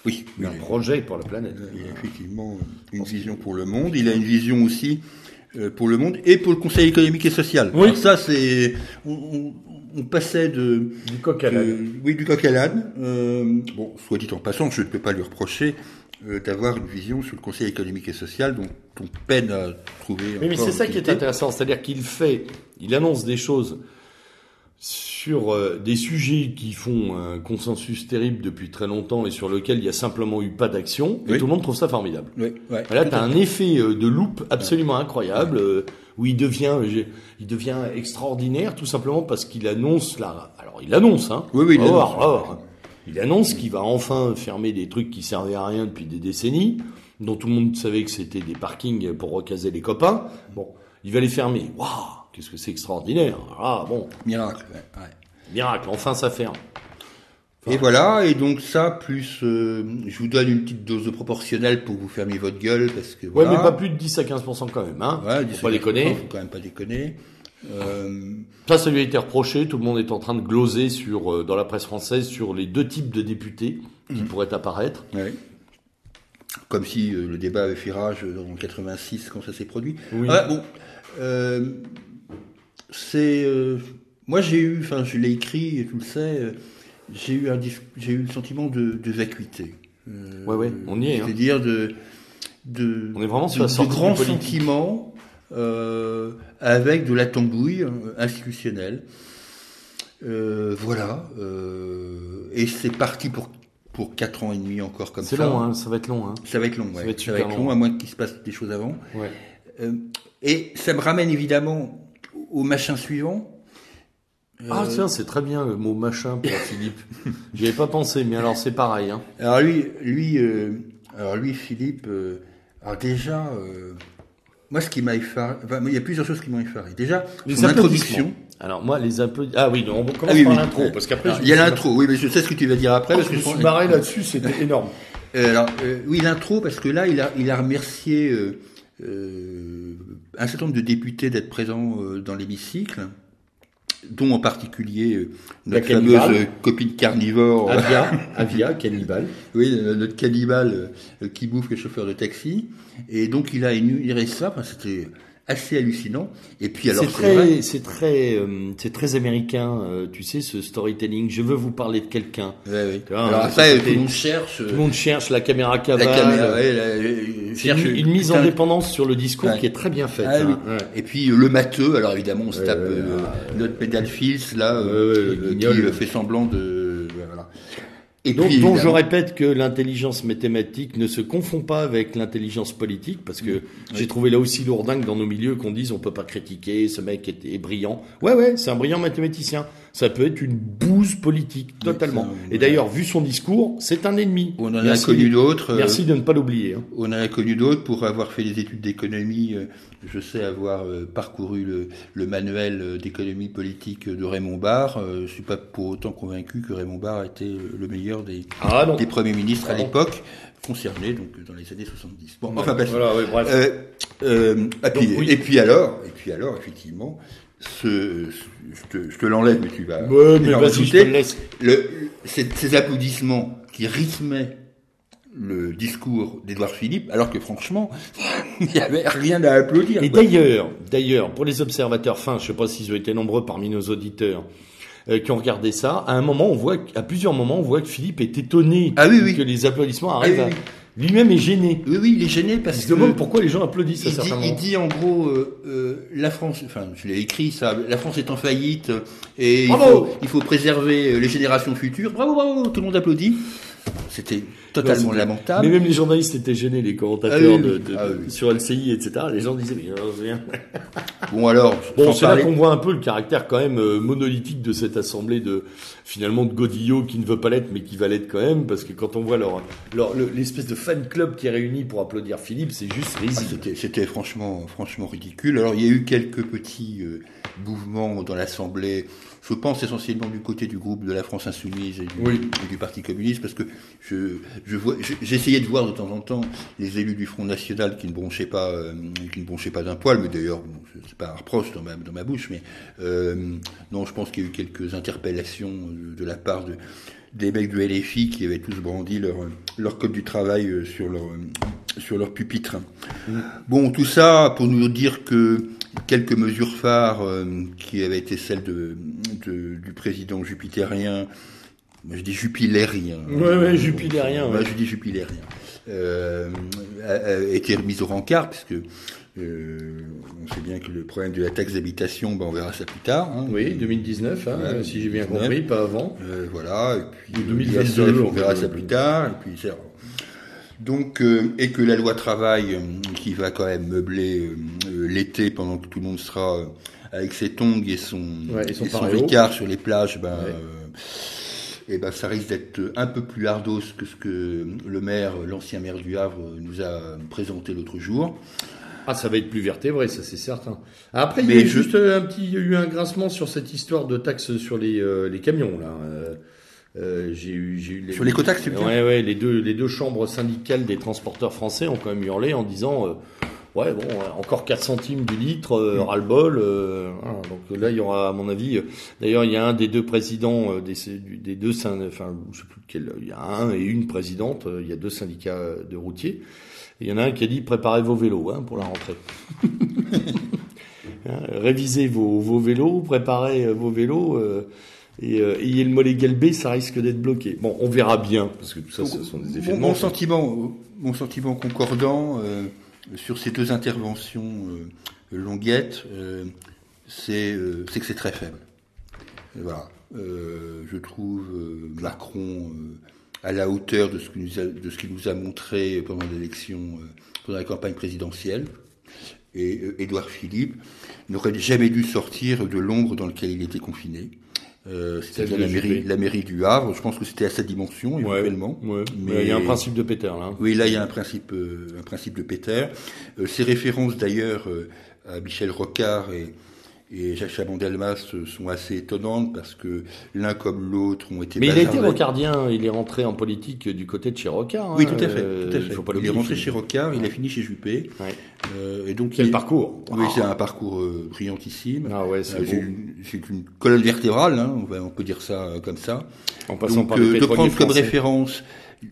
Oui, Il a un projet pour la planète. Il a effectivement une vision pour le monde. Il a une vision aussi pour le monde et pour le Conseil économique et social. Oui. Alors ça, c'est on, on- on passait de, Du coq à l'âne. oui du coq à l'âne. Euh, bon, soit dit en passant, je ne peux pas lui reprocher d'avoir une vision sur le Conseil économique et social dont on peine à trouver. Oui, mais c'est ça qui est intéressant, c'est-à-dire qu'il fait, il annonce des choses sur euh, des sujets qui font un consensus terrible depuis très longtemps et sur lesquels il y a simplement eu pas d'action, et Oui. tout le monde trouve ça formidable. Oui, ouais. Là, tu as un effet euh, de loupe absolument incroyable, euh, où il devient, il devient extraordinaire, tout simplement parce qu'il annonce là. Alors, il annonce, hein. Oui, oui, il annonce. Il annonce qu'il va enfin fermer des trucs qui servaient à rien depuis des décennies, dont tout le monde savait que c'était des parkings pour recaser les copains. Bon, il va les fermer. Waouh, qu'est-ce que c'est extraordinaire. Ah bon, Miracle. ouais, ouais. miracle, enfin ça ferme. Et voilà, et donc ça, plus euh, je vous donne une petite dose de proportionnelle pour que vous fermiez votre gueule, parce que Ouais, voilà. mais pas plus de 10 à 15% quand même, hein. Ouais, Faut pas déconner. Faut quand même pas déconner. Euh, Ça, ça lui a été reproché. Tout le monde est en train de gloser sur, euh, dans la presse française sur les deux types de députés qui pourraient apparaître. ouais. Comme si euh, le débat avait fait rage en 86 quand ça s'est produit. Oui. Ouais, bon, euh, c'est moi j'ai eu, enfin je l'ai écrit tu le sais, j'ai eu un j'ai eu le sentiment de, de vacuité. Ouais, ouais, on y est, hein. C'est-à-dire de, de On est vraiment de, sur la de grands politique. sentiments euh, avec de la tambouille euh, institutionnelle. Euh, voilà. euh, et c'est parti pour pour quatre ans et demi encore comme ça. C'est long, hein. Ça va être long, hein. Ça va être long, ouais. va être Ça va être long, long. à moins qu'il se passe des choses avant. Ouais. Et ça me ramène évidemment au machin suivant. Ah, tiens, c'est très bien le mot machin pour <laughs> Philippe. J'y avais pas pensé, mais alors c'est pareil, hein. Alors lui, lui, alors lui, Philippe. alors déjà, moi, ce qui m'a effaré, enfin, il y a plusieurs choses qui m'ont effaré. Déjà, Les son introduction. Alors, moi, les applaudissements. Ah oui, non, on commence Ah oui, par oui. l'intro, parce qu'après. Il y a l'intro, oui, mais je sais ce que tu vas dire après. Parce je que me je- suis barré là-dessus, c'était <laughs> énorme. Euh, alors, euh, oui, l'intro, parce que là, il a, il a remercié euh, un certain nombre de députés d'être présents dans l'hémicycle, dont en particulier euh, notre La fameuse euh, copine carnivore, Avia, <laughs> Avia, cannibale. oui, notre cannibale euh, qui bouffe les chauffeurs de taxi. Et donc, il a énuméré ça, enfin, c'était assez hallucinant. Et puis, alors, C'est très, c'est très, euh, c'est très américain, euh, tu sais, ce storytelling. Je veux vous parler de quelqu'un. Ouais. Tu vois, alors après, tout le monde cherche euh, Tout le monde cherche la caméra la cavale. caméra, ouais, la- euh, cherche une, une mise en dépendance sur le discours Ouais. qui est très bien faite. Ah, oui. hein. Ouais. Et puis euh, le matheux, alors évidemment on se tape euh, notre pédale Fils là, euh, le qui, fait semblant de voilà. Et Donc, puis, je répète que l'intelligence mathématique ne se confond pas avec l'intelligence politique, parce que j'ai trouvé là aussi lourdingue dans nos milieux qu'on dise on peut pas critiquer, ce mec est, est brillant. Ouais, ouais, c'est un brillant mathématicien. Ça peut être une bouse politique, totalement. Et d'ailleurs, vu son discours, c'est un ennemi. on en a Merci- connu d'autres. euh, Merci de ne pas l'oublier. hein. On en a connu d'autres pour avoir fait des études d'économie. euh, Je sais avoir euh, parcouru le, le manuel d'économie politique de Raymond Barre. Je suis pas pour autant convaincu que Raymond Barre était le meilleur des, Ah des premiers ministres à Ah l'époque concernés, donc dans les années 70. Bon, enfin, bref. voilà, ouais, bref. Euh, euh, et, puis, Donc, oui. et puis alors, et puis alors, effectivement, ce, je te, je te l'enlève, mais tu vas. Ouais, mais vas vas-y, je te le laisse. Le- ces, ces applaudissements qui rythmaient le discours d'Édouard Philippe, alors que franchement, <laughs> il n'y avait rien à applaudir. Et d'ailleurs, d'ailleurs, pour les observateurs fins, je sais pas s'ils ont été nombreux parmi nos auditeurs euh, qui ont regardé ça, à un moment, on voit, à plusieurs moments, on voit que Philippe est étonné Ah oui, oui. que les applaudissements arrivent Ah oui, à-. Lui-même est gêné. Oui, oui, il est gêné parce Il se que demande pourquoi les gens applaudissent à il dit, certains il dit en gros, euh, euh, la France, enfin, je l'ai écrit ça, la France est en faillite euh, et il faut, il faut préserver les générations futures. Bravo, bravo, tout le monde applaudit. C'était totalement Non, lamentable. Mais même les journalistes étaient gênés, les commentateurs Ah oui, de, oui. de- Ah oui. sur LCI, etc. Les gens disaient, mais rien. <laughs> Bon alors, Bon, c'est là parler- qu'on voit un peu le caractère quand même euh, monolithique de cette assemblée de finalement de Godillot qui ne veut pas l'être mais qui va l'être quand même parce que quand on voit leur, leur le- l'espèce de fan club qui est réuni pour applaudir Philippe, c'est juste Ah, risible. C'était, c'était franchement, franchement ridicule. Alors il y a eu quelques petits euh, mouvements dans l'Assemblée. Je pense essentiellement du côté du groupe de la France Insoumise et du, Oui. et du Parti communiste, parce que je, je vois, je- j'essayais de voir de temps en temps les élus du Front National qui ne bronchaient pas, euh, qui ne bronchaient pas d'un poil, mais d'ailleurs bon, c'est- pas un reproche dans ma, dans ma bouche, mais euh, non, je pense qu'il y a eu quelques interpellations de, de la part de des mecs du LFI qui avaient tous brandi leur, leur code du travail euh, sur leur, euh, sur leur pupitre. Bon, tout ça pour nous dire que quelques mesures phares euh, qui avaient été celles de, de- du président jupitérien, moi je dis jupilérien. Ouais, ouais, jupilérien, Moi ouais. je dis jupilérien. Euh, a, a été remise au rencard puisque euh, on sait bien que le problème de la taxe d'habitation, ben, on verra ça plus tard. hein. Oui, 2019, hein, Ouais, si j'ai bien 2019. compris, pas avant. Euh, voilà, et puis Ou le 2022, ISF, on verra ça plus tard, et puis donc euh, et que la loi travail euh, qui va quand même meubler euh, euh, l'été pendant que tout le monde sera euh, avec ses tongs et son Ouais, et son et son pareo. ricard sur les plages, ben Ouais. euh, et ben ça risque d'être un peu plus ardos que ce que le maire, l'ancien maire du Havre, nous a présenté l'autre jour. Ah, ça va être plus vertébré, ça c'est certain. Après, il y a eu je- juste un petit, il y a eu un grincement sur cette histoire de taxes sur les, euh, les camions là. Euh, j'ai eu, j'ai eu Sur l'écotaxe, tu veux dire Ouais, ouais, les deux, les deux chambres syndicales des transporteurs français ont quand même hurlé en disant, euh, ouais, bon, euh, encore 4 centimes du litre, euh, Mm. ras-le-bol. euh, voilà. donc là, il y aura, à mon avis, d'ailleurs, il y a un des deux présidents des, des deux, enfin, je sais plus quel, il y a un et une présidente, il y a deux syndicats de routiers. Et Il y en a un qui a dit préparez vos vélos hein, pour la rentrée. <laughs> Hein, Révisez vos, vos vélos, préparez vos vélos euh, et euh, ayez le mollet galbé, ça risque d'être bloqué. Bon, on verra bien parce que tout ça, ce sont des effets Mon, de sentiment, mon sentiment concordant euh, sur ces deux interventions euh, longuettes, euh, c'est euh, que c'est très faible. Et voilà. Euh, je trouve euh, Macron euh, à la hauteur de ce qu'il nous a, de ce qu'il nous a montré pendant l'élection, euh, pendant la campagne présidentielle. Et euh, Édouard Philippe n'aurait jamais dû sortir de l'ombre dans laquelle il était confiné. Euh, C'est-à-dire la mairie, la mairie du Havre. Je pense que c'était à sa dimension Ouais, éventuellement. ouais. Mais Il y a un principe de Peter là. oui, là, il y a un principe, euh, un principe de Peter. Euh, ces références, d'ailleurs, euh, à Michel Rocard et, et Jacques Chaban-Delmas sont assez étonnantes parce que l'un comme l'autre ont été Mais il a été rocardien, il est rentré en politique du côté de chez Rocard. Oui, hein, tout à fait. euh, tout à il fait. faut pas il est rentré chez Rocard, il a fini chez Juppé. Ouais. Euh, et donc, Quel il- parcours Oui, c'est un parcours euh, brillantissime. Ah ouais, c'est Euh, une, une colonne vertébrale, hein, on, va- on peut dire ça euh, comme ça. En passant Donc, par le de prendre comme français. référence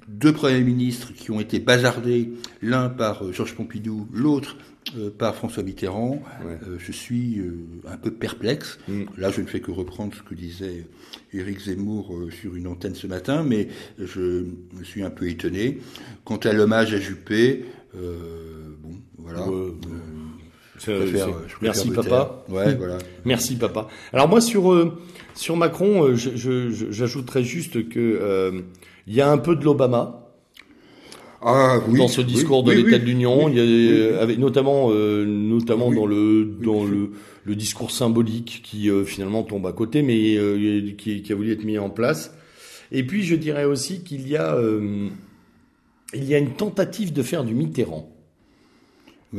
deux premiers ministres qui ont été bazardés, l'un par Georges Pompidou, l'autre euh, par François Mitterrand, Ouais. euh, je suis euh, un peu perplexe. Mm. Là, je ne fais que reprendre ce que disait Éric Zemmour sur une antenne ce matin, mais je me suis un peu étonné. Quant à l'hommage à Juppé, bon, voilà. Je préfère- je Merci me papa. taire. Ouais, voilà. <laughs> Merci papa. Alors moi sur sur Macron, je- je- je- j'ajouterais juste que il y a un peu de l'Obama Ah, oui, dans ce oui, discours de oui, l'état de l'Union. Avec notamment euh, dans le dans Oui. le le discours symbolique qui euh, finalement tombe à côté, mais euh, qui, qui a voulu être mis en place. Et puis je dirais aussi qu'il y a euh, il y a une tentative de faire du Mitterrand.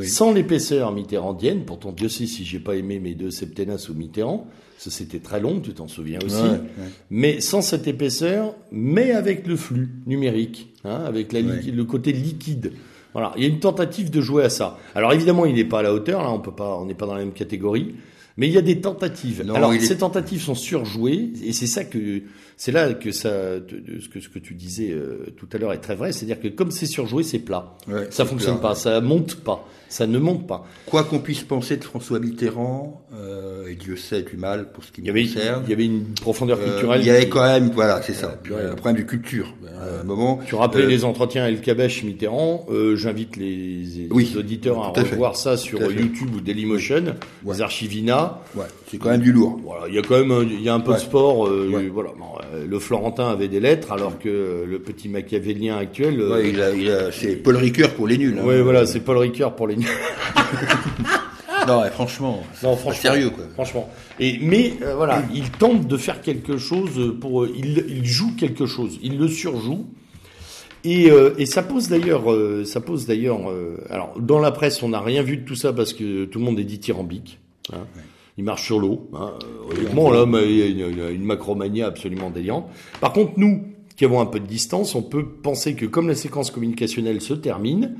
Sans l'épaisseur mitterrandienne, pourtant Dieu sait si j'ai pas aimé mes deux septennats sous Mitterrand, c'était très long, tu t'en souviens aussi, Ouais, ouais. mais sans cette épaisseur, mais avec le flux numérique, hein, avec la liqui- Ouais. le côté liquide. Voilà, il y a une tentative de jouer à ça. Alors évidemment, il n'est pas à la hauteur, là, on peut pas, on n'est pas dans la même catégorie, Mais il y a des tentatives. Non, Alors est- ces tentatives sont surjouées et c'est ça que c'est là que ça ce que ce que tu disais euh, tout à l'heure est très vrai, c'est-à-dire que comme c'est surjoué, c'est plat. Ça fonctionne pas, ça monte pas, ça ne monte pas. Quoi qu'on puisse penser de François Mitterrand, euh, et Dieu sait du mal pour ce qui Il me y avait concerne. il y avait une profondeur euh, culturelle. il y avait quand même, voilà, c'est ça, un problème de culture. À un moment, Tu rappelais euh, les entretiens El Kabesh Mitterrand. Euh, J'invite les, les Oui, auditeurs à fait. revoir ça sur. YouTube ou Dailymotion, Ouais. les archivina. ouais, c'est quand même du lourd. Voilà, il y a quand même un, il y a un peu de sport. euh. Voilà, Bon, euh, le Florentin avait des lettres, alors que euh, le petit machiavélien actuel. euh, il il a, c'est Paul Ricoeur pour les nuls. hein. ouais, voilà, c'est Paul Ricoeur pour les. <laughs> Non, ouais, franchement, Non, pas franchement, sérieux quoi. Franchement. Et mais euh, voilà, il tente de faire quelque chose pour. euh, il, il joue quelque chose. Il le surjoue. Et, euh, et ça pose d'ailleurs, euh, ça pose d'ailleurs. euh, alors dans la presse, on n'a rien vu de tout ça parce que tout le monde est dithyrambique. Hein. Il marche sur l'eau. Hein. Honnêtement, y a une, une- une macromania absolument délirante. Par contre, nous, qui avons un peu de distance, on peut penser que comme la séquence communicationnelle se termine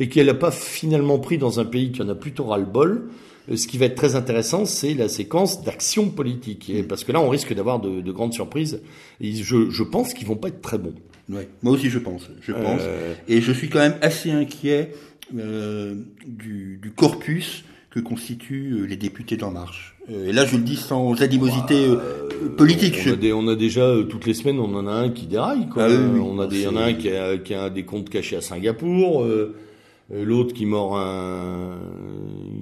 et qu'elle n'a pas finalement pris dans un pays qui en a plutôt ras-le-bol, euh, ce qui va être très intéressant, c'est la séquence d'action politique. Et parce que là, on risque d'avoir de, de grandes surprises. Et je, je pense qu'ils vont pas être très bons. Ouais. Moi aussi, je pense. Je pense. Euh, Et je suis quand même assez inquiet euh, du, du corpus que constituent euh, les députés d'En Marche. Et là, je le dis sans animosité euh, politique. On a, des, on a déjà toutes les semaines, on en a un qui déraille. Quoi. Ah oui, oui. on a des, il y en a un qui a, qui a des comptes cachés à Singapour. euh, L'autre qui mord un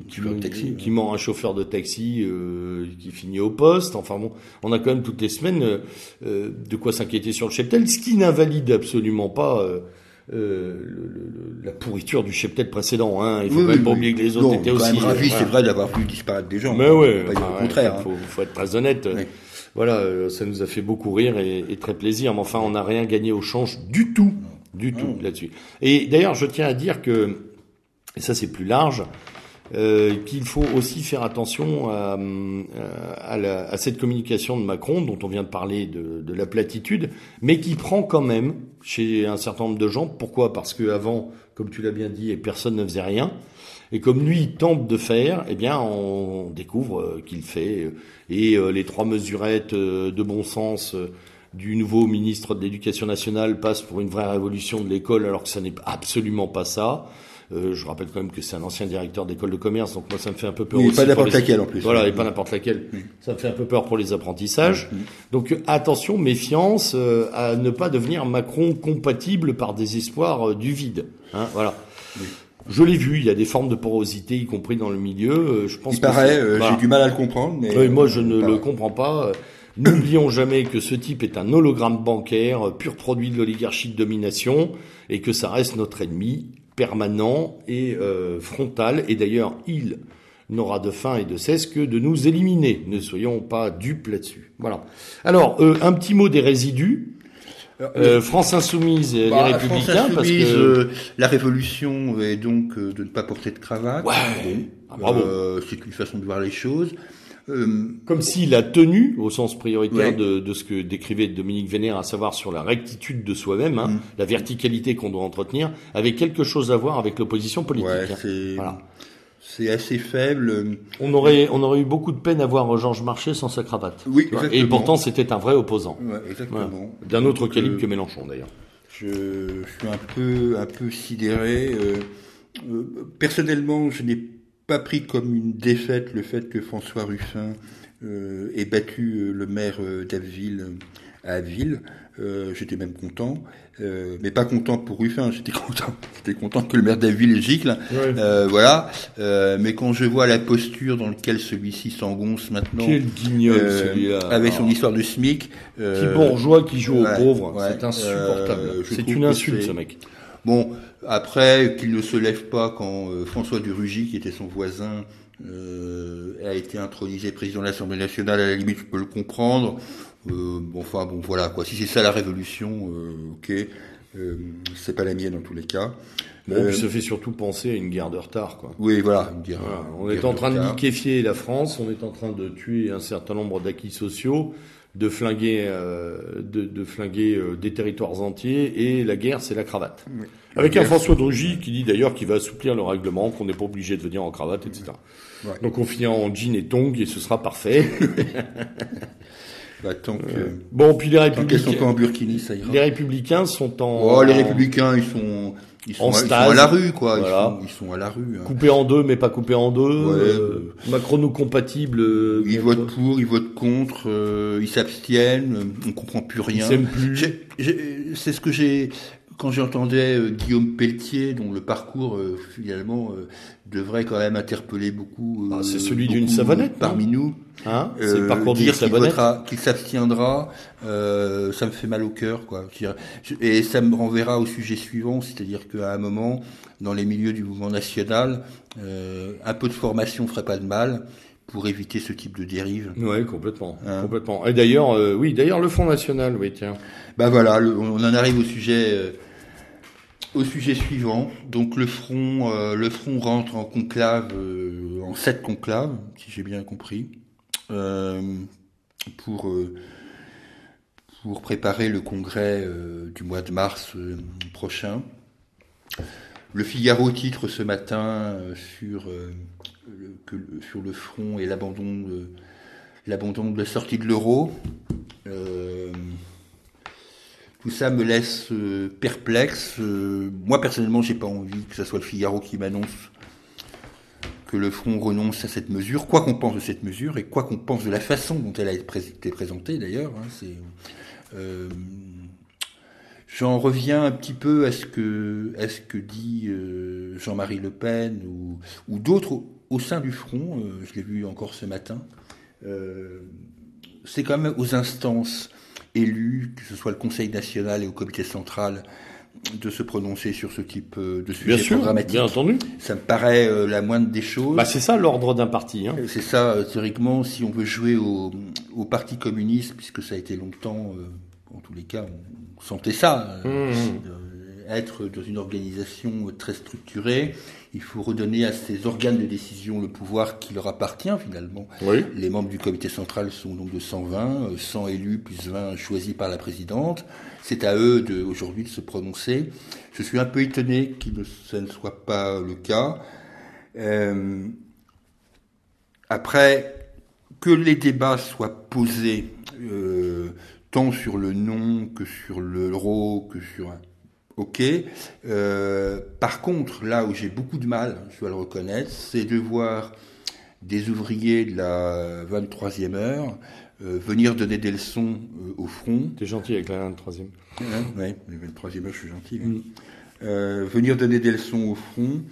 qui, Chauffeur de taxi, qui ouais. mord un chauffeur de taxi euh, qui finit au poste. Enfin bon, on a quand même toutes les semaines euh, euh, de quoi s'inquiéter sur le cheptel, ce qui n'invalide absolument pas euh, euh, le- le- la pourriture du cheptel précédent. Hein. Il faut Oui, même oui, pas oublier que les autres Non, étaient aussi. ravi, euh, c'est vrai d'avoir vu disparaître des gens. Mais ouais, le ouais, contraire. hein. faut, faut être très honnête. Ouais. Voilà, euh, ça nous a fait beaucoup rire et, et très plaisir. Mais enfin, on n'a rien gagné au change du tout, du tout là-dessus. Et d'ailleurs, je tiens à dire que, et ça c'est plus large, euh, qu'il faut aussi faire attention à, euh, à, la- à cette communication de Macron dont on vient de parler de, de la platitude, mais qui prend quand même chez un certain nombre de gens. Pourquoi? Parce que avant, comme tu l'as bien dit, personne ne faisait rien. Et comme lui il tente de faire, eh bien, on découvre euh, qu'il fait. Et les trois mesurettes de bon sens du nouveau ministre de l'Éducation nationale passent pour une vraie révolution de l'école, alors que ça n'est absolument pas ça. Euh, je rappelle quand même que c'est un ancien directeur d'école de commerce, donc moi ça me fait un peu peur Oui, aussi. pas n'importe les- laquelle, en plus. Voilà, et pas n'importe laquelle. Ça me fait un peu peur pour les apprentissages. Donc attention, méfiance euh, à ne pas devenir Macron compatible par des espoirs euh, du vide. Hein, voilà. Je l'ai vu, il y a des formes de porosité, y compris dans le milieu. euh, je pense Il que paraît, euh, voilà. j'ai du mal à le comprendre, mais moi, je euh, ne le comprends pas. Euh, N'oublions jamais que ce type est un hologramme bancaire, euh, pur produit de l'oligarchie de domination, et que ça reste notre ennemi permanent et euh, frontal. Et d'ailleurs, il n'aura de fin et de cesse que de nous éliminer. Ne soyons pas dupes là-dessus. Voilà. Alors, euh, un petit mot des résidus. Euh, France Insoumise et Bah, les France Républicains, parce Insoumise, que... euh, la révolution est donc euh, de ne pas porter de cravate. Ouais. Ah, bravo. Euh, c'est une façon de voir les choses. Euh, Comme s'il a tenu, au sens prioritaire Ouais. de, de ce que décrivait Dominique Vénère, à savoir sur la rectitude de soi-même, hein, Mm. la verticalité qu'on doit entretenir, avait quelque chose à voir avec l'opposition politique. ouais, c'est Voilà. c'est assez faible. On aurait, on aurait eu beaucoup de peine à voir Georges Marchais sans sa cravate. Oui, vois. Et exactement. pourtant, c'était un vrai opposant. Ouais, exactement. D'un autre Donc, calibre euh, que Mélenchon, d'ailleurs. Je, je suis un peu, un peu sidéré. euh, euh, personnellement, je n'ai pas pris comme une défaite le fait que François Ruffin euh, ait battu euh, le maire euh, d'Abbeville à Abbeville. Euh, j'étais même content, euh, mais pas content pour Ruffin. J'étais <laughs> content, j'étais content que le maire d'Abbeville gicle. Euh, voilà. Euh, mais quand je vois la posture dans laquelle celui-ci s'engonce maintenant, Quel guignol, euh, celui-là. avec son histoire de SMIC, Petit bourgeois qui joue ouais, aux pauvres, ouais, c'est insupportable. euh, c'est une insulte, c'est- ce mec. Bon, après, qu'il ne se lève pas quand euh, François Durugy, qui était son voisin, euh, a été intronisé président de l'Assemblée nationale, à la limite, je peux le comprendre. Euh, bon, enfin, bon, voilà, quoi. Si c'est ça la révolution, ok. C'est pas la mienne dans tous les cas. Bon, ça fait surtout penser à une guerre de retard, quoi. oui, voilà. une guerre- Voilà, on une est en train de liquéfier la France, on est en train de tuer un certain nombre d'acquis sociaux de flinguer, euh, de, de flinguer euh, des territoires entiers, et la guerre, c'est la cravate. Avec un François Drugy qui dit d'ailleurs qu'il va assouplir le règlement, qu'on n'est pas obligé de venir en cravate, etc. Ouais. Donc on finit en jean et tongs et ce sera parfait. <laughs> Bah, tant que, bon, puis les sont républicains, pas en burkini, ça ira. les républicains sont en Oh, les républicains, ils sont, ils sont, En à, ils sont à la rue, quoi. Voilà. Ils, sont, ils sont à la rue. hein. coupés en deux, mais pas coupés en deux. Ouais. euh, macrono-compatibles. euh, Ils votent pour, ils votent contre, euh, ils s'abstiennent, on comprend plus rien. plus. C'est ce que j'ai quand j'entendais euh, Guillaume Pelletier, dont le parcours euh, finalement euh, devrait quand même interpeller beaucoup. Ah, c'est celui d'une savonnette, parmi nous. Hein c'est le parcours d'une savonnette. qu'il s'abstiendra, euh, ça me fait mal au cœur, quoi. Et ça me renverra au sujet suivant, c'est-à-dire qu'à un moment, dans les milieux du mouvement national, euh, un peu de formation ferait pas de mal pour éviter ce type de dérive. Ouais, complètement, Hein. complètement. Et d'ailleurs, euh, oui, d'ailleurs, le Front National, oui, tiens. Ben voilà, le- on en arrive au sujet, euh, au sujet suivant. Donc le front, euh, le front rentre en conclave, euh, en sept conclaves, si j'ai bien compris, euh, pour pour préparer le congrès du mois de mars prochain. Le Figaro titre ce matin sur le- sur le front et l'abandon de l'abandon de la sortie de l'euro. Tout ça me laisse euh, perplexe. Euh, moi personnellement, j'ai pas envie que ce soit le Figaro qui m'annonce que le Front renonce à cette mesure, quoi qu'on pense de cette mesure et quoi qu'on pense de la façon dont elle a été pré- été présentée d'ailleurs. hein, euh, J'en reviens un petit peu à ce que, dit Jean-Marie Le Pen ou, d'autres au, sein du Front. je l'ai vu encore ce matin. C'est quand même aux instances élues, que ce soit le Conseil national et au Comité central, de se prononcer sur ce type euh, de sujet Bien sûr, programmatique. bien entendu. Ça me paraît euh, la moindre des choses. Bah, c'est ça l'ordre d'un parti. Hein. C'est ça, euh, théoriquement, si on veut jouer au, au Parti communiste, puisque ça a été longtemps, euh, en tous les cas, on sentait ça, euh, Mmh. être dans une organisation très structurée, il faut redonner à ces organes de décision le pouvoir qui leur appartient finalement. Oui. Les membres du comité central sont donc de 120, euh, 100 élus plus 20 choisis par la présidente. C'est à eux de, aujourd'hui de se prononcer. Je suis un peu étonné que ça ne soit pas le cas. Euh, après, que les débats soient posés euh, tant sur le non que sur l'euro, que sur un... Ok. Euh, par contre, là où j'ai beaucoup de mal, je dois le reconnaître, c'est de voir des ouvriers de la 23e heure euh, venir donner des leçons euh, au front. T'es gentil avec la troisième. Hein, ouais, la 23e heure, je suis gentil. Mm. Euh, venir donner des leçons au front.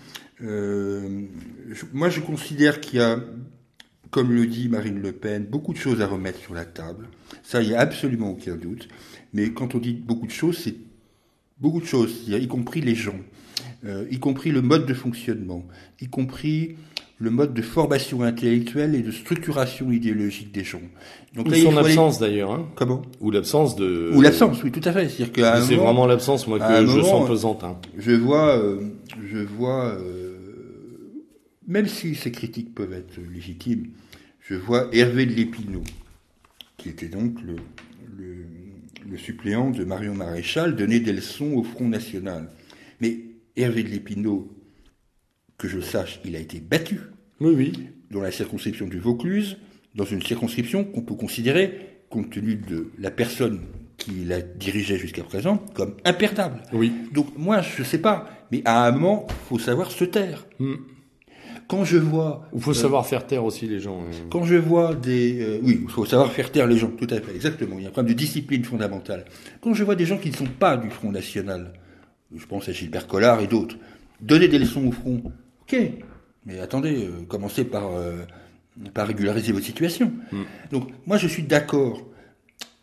Je- moi, je considère qu'il y a, comme le dit Marine Le Pen, beaucoup de choses à remettre sur la table. Ça, il n'y a absolument aucun doute. Mais quand on dit beaucoup de choses, c'est beaucoup de choses, y compris les gens, euh, y compris le mode de fonctionnement, y compris le mode de formation intellectuelle et de structuration idéologique des gens. Donc Ou là, son absence d'ailleurs. Hein. Comment? Ou l'absence de. Ou l'absence, oui, tout à fait. C'est vraiment l'absence, moi, que je moment, sens euh, pesante. Hein. je vois, euh, je vois, euh, même si ces critiques peuvent être légitimes, je vois Hervé de Lépinot, qui était donc le, le, le suppléant de Marion Maréchal, donner des leçons au Front National. Mais Hervé de Lépinot, que je sache, il a été battu Oui, oui. dans la circonscription du Vaucluse, dans une circonscription qu'on peut considérer, compte tenu de la personne qui la dirigeait jusqu'à présent, comme imperdable. Oui. Donc moi, je sais pas, mais à un moment, faut savoir se taire. Hmm. Quand je vois, Il faut savoir faire taire aussi les gens. quand je vois des, euh, oui, il faut savoir faire taire les gens, tout à fait, exactement. Il y a un problème de discipline fondamentale. Quand je vois des gens qui ne sont pas du Front National, je pense à Gilbert Collard et d'autres, donner des leçons au Front, ok, mais attendez, euh, commencez par euh, par régulariser votre situation. Donc moi, je suis d'accord,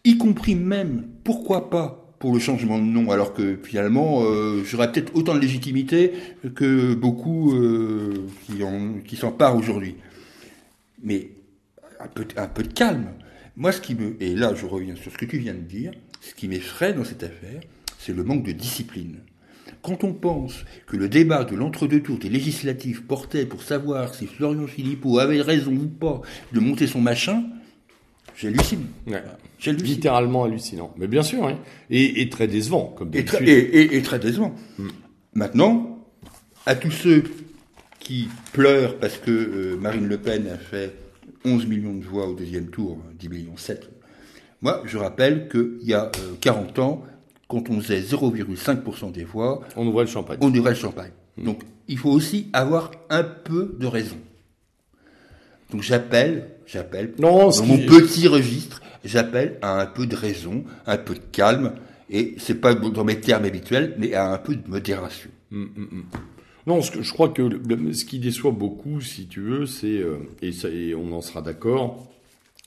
y compris même, pourquoi pas pour le changement de nom, alors que finalement, euh, j'aurais peut-être autant de légitimité que beaucoup euh, qui en- qui aujourd'hui. Mais un peu, de calme. Moi, ce qui me, et là, je reviens sur ce que tu viens de dire, ce qui m'effraie dans cette affaire, c'est le manque de discipline. Quand on pense que le débat de l'entre-deux tours des législatives portait pour savoir si Florian Philippot avait raison ou pas de monter son machin, j'hallucine. Ouais. Littéralement hallucinant. Mais bien sûr, hein. et, et très décevant, comme Et, très- d'habitude. et- très décevant. Maintenant, à tous ceux qui pleurent parce que euh, Marine Le Pen a fait 11 millions de voix au deuxième tour, 10 millions 7. Moi, je rappelle qu'il y a euh, 40 ans, quand on faisait 0,5% des voix, On ouvrait le champagne. on ouvrait le champagne. Donc, il faut aussi avoir un peu de raison. Donc, j'appelle, j'appelle, Non, dans mon petit registre, j'appelle à un peu de raison, un peu de calme, et c'est pas dans mes termes habituels, mais à un peu de modération. Non, ce que, je crois que le- ce qui déçoit beaucoup, si tu veux, c'est, euh, et, on en sera d'accord,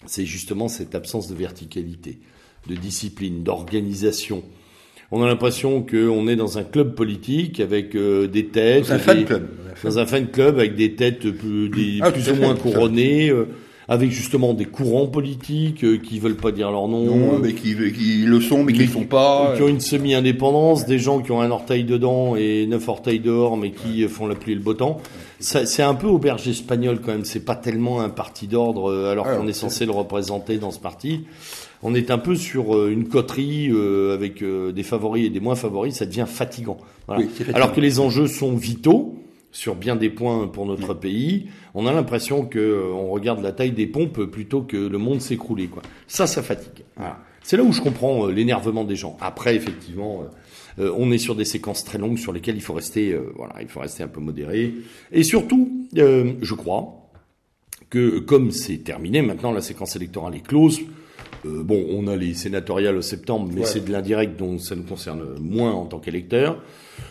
c'est justement cette absence de verticalité, de discipline, d'organisation. On a l'impression qu'on est dans un club politique avec euh, des têtes, Dans un fan des- club. dans un fan club avec des têtes plus, des- Ah, plus ou moins couronnées, euh, avec justement des courants politiques euh, qui veulent pas dire leur nom, Non, mais qui, qui le sont, mais qui ne le sont pas. qui ont une semi-indépendance, des gens qui ont un orteil dedans et neuf orteils dehors, mais qui euh, font la pluie et le beau temps. C'est un peu auberge espagnol quand même. C'est pas tellement un parti d'ordre, euh, alors qu'on est censé le représenter dans ce parti. On est un peu sur euh, une coterie euh, avec euh, des favoris et des moins favoris. Ça devient fatigant. Voilà. Oui, fatigant. Alors que les enjeux sont vitaux sur bien des points pour notre pays. On a l'impression que euh, on regarde la taille des pompes plutôt que le monde s'écrouler. Quoi. Ça, ça fatigue. Voilà. C'est là où je comprends euh, l'énervement des gens. Après, effectivement, euh, on est sur des séquences très longues sur lesquelles il faut rester, voilà, il faut rester un peu modéré. Et surtout, je crois que comme c'est terminé, maintenant la séquence électorale est close. Euh, bon, on a les sénatoriales au septembre, mais Ouais. c'est de l'indirect, donc ça nous concerne moins en tant qu'électeurs.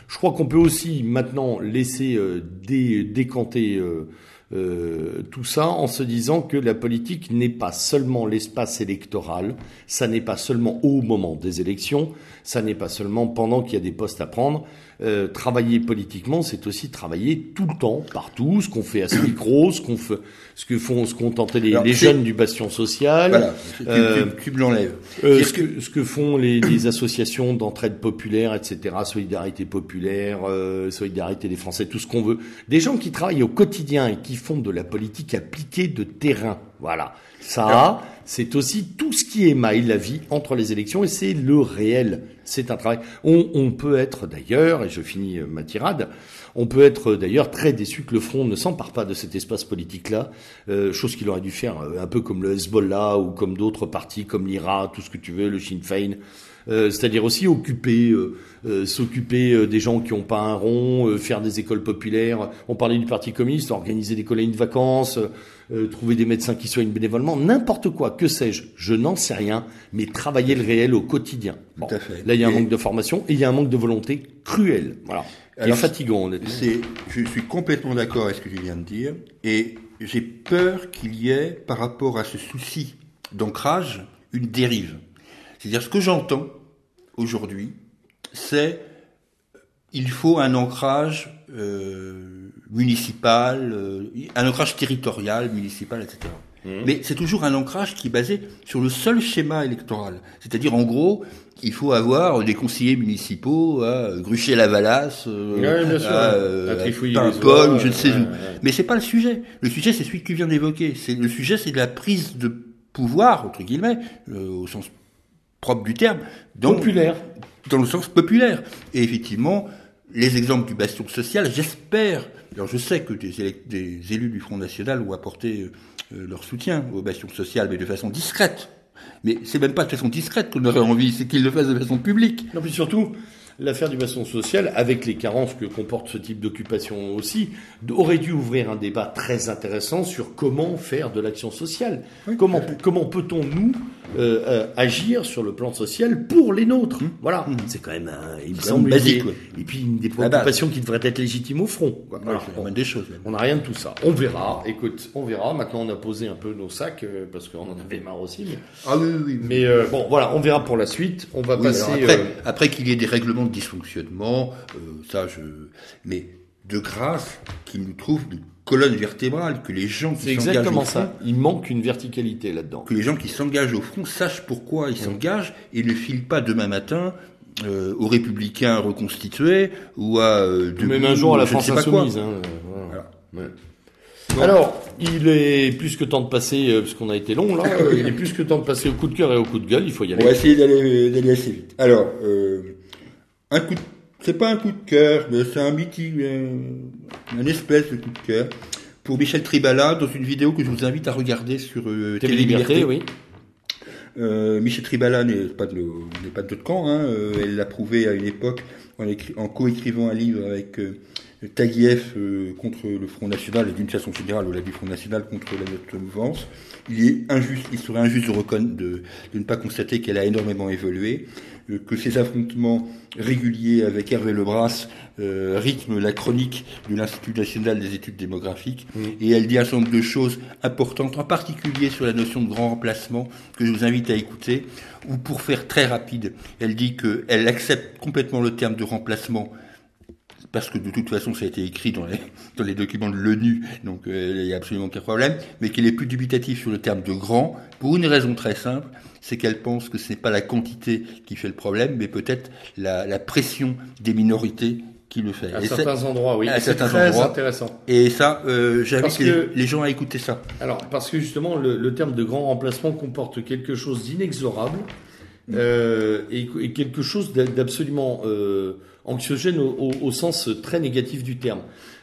Je crois qu'on peut aussi maintenant laisser euh, dé- décanter euh, tout ça en se disant que la politique n'est pas seulement l'espace électoral, ça n'est pas seulement au moment des élections, ça n'est pas seulement pendant qu'il y a des postes à prendre. Euh, travailler politiquement, c'est aussi travailler tout le temps, partout, ce qu'on fait à ce micro, ce qu'on fait, ce que font, ce qu'ont tenté les, Alors, les c'est- jeunes du bastion social. Voilà, Euh, tu- l'enlèves. Euh, ce, que, ce que font les, les associations d'entraide populaire, etc., solidarité populaire, euh, solidarité des Français, tout ce qu'on veut, des gens qui travaillent au quotidien et qui font de la politique appliquée de terrain. Voilà, ça, c'est aussi tout ce qui émaille la vie entre les élections et c'est le réel. C'est un travail. On, on peut être d'ailleurs, et je finis euh, ma tirade, on peut être d'ailleurs très déçu que le Front ne s'empare pas de cet espace politique-là, euh, chose qu'il aurait dû faire euh, un peu comme le Hezbollah ou comme d'autres partis, comme l'IRA, tout ce que tu veux, le Sinn Féin. Euh, c'est-à-dire aussi occuper, euh, euh, s'occuper euh, des gens qui n'ont pas un rond, euh, faire des écoles populaires. On parlait du Parti communiste, organiser des colonies de vacances, trouver des médecins qui soignent bénévolement, n'importe quoi, que sais-je, je n'en sais rien, mais travailler le réel au quotidien. Bon, à fait. Là, il y a un Et- manque de formation et il y a un manque de volonté cruel. Voilà. Alors, fatigant, honnêtement. C'est, je suis complètement d'accord avec ce que tu viens de dire, et j'ai peur qu'il y ait, par rapport à ce souci d'ancrage, une dérive. C'est-à-dire, ce que j'entends aujourd'hui, c'est il faut un ancrage euh, municipal, euh, un ancrage territorial, municipal, etc. Mais c'est toujours un ancrage qui est basé sur le seul schéma électoral. C'est-à-dire, en gros, il faut avoir des conseillers municipaux à Gruchet-Lavalas, euh, Ouais, à, euh, À les ou je ne sais où. ouais. Mais c'est pas le sujet. Le sujet, c'est celui que tu viens d'évoquer. C'est le sujet, c'est de la prise de pouvoir entre guillemets, au sens propre du terme, dans, Populaire. dans le sens populaire. Et effectivement, les exemples du bastion social, j'espère. Alors je sais que des, élus du Front National ont apporté euh, leur soutien au bastion social, mais de façon discrète. Mais c'est même pas de façon discrète qu'on aurait envie, c'est qu'ils le fassent de façon publique. Non, puis surtout, l'affaire du baston social, avec les carences que comporte ce type d'occupation aussi, aurait dû ouvrir un débat très intéressant sur comment faire de l'action sociale. comment comment peut-on, nous, euh, euh, agir sur le plan social pour les nôtres Voilà. C'est quand même, un, il me semble, basique. Et puis une des préoccupations qui devrait être légitime au front. Voilà. moindre des choses. même. On n'a rien de tout ça. On verra. Écoute, on verra. Maintenant, on a posé un peu nos sacs euh, parce qu'on en avait marre aussi. Mais, Ah oui, oui, oui. mais, euh, bon, voilà, on verra pour la suite. On va passer. après, après qu'il y ait des règlements de dysfonctionnement, ça je. Mais de grâce qu'ils nous trouvent une colonne vertébrale, que les gens qui s'engagent exactement au front, ça. Il manque une verticalité là-dedans. que les gens qui s'engagent au front sachent pourquoi ils s'engagent et ne filent pas demain matin euh, aux républicains reconstitués ou à euh, Même un jour à la France insoumise. Hein, euh, voilà. Ouais. Alors, il est plus que temps de passer, euh, parce qu'on a été long là, euh, <laughs> il est plus que temps de passer au coup de cœur et au coup de gueule, il faut y aller. On va essayer d'aller d'aller assez vite. Alors, euh, un coup de... C'est pas un coup de cœur, mais c'est un meeting, un espèce de coup de cœur pour Michel Tribala dans une vidéo que je vous invite à regarder sur euh, Télé Liberté, oui. Euh, Michel Tribala n'est pas de, n'est pas de notre camp. Hein. Euh, elle l'a prouvé à une époque en, en co-écrivant un livre avec euh, Taguieff euh, contre le Front National et d'une façon générale au-delà du Front National contre la notre mouvance. Il est injuste, il serait injuste de, reconna- de, de ne pas constater qu'elle a énormément évolué, euh, que ses affrontements réguliers avec Hervé Lebras euh, rythment la chronique de l'Institut national des études démographiques et elle dit un certain nombre de choses importantes, en particulier sur la notion de grand remplacement que je vous invite à écouter, ou pour faire très rapide, elle dit qu'elle accepte complètement le terme de remplacement parce que de toute façon ça a été écrit dans les, <laughs> dans les documents de l'ONU, donc euh, il n'y a absolument aucun problème, mais qu'il est plus dubitatif sur le terme de grand, pour une raison très simple, c'est qu'elle pense que ce n'est pas la quantité qui fait le problème, mais peut-être la, la pression des minorités qui le fait. À Et, certains endroits, oui. à certains très endroits. intéressant. et ça, euh, j'invite les, que- les gens à écouter ça. Alors, parce que justement, le, le terme de grand remplacement comporte quelque chose d'inexorable euh, et, et quelque chose d'a- d'absolument euh, anxiogène au, au- au sens très négatif du terme.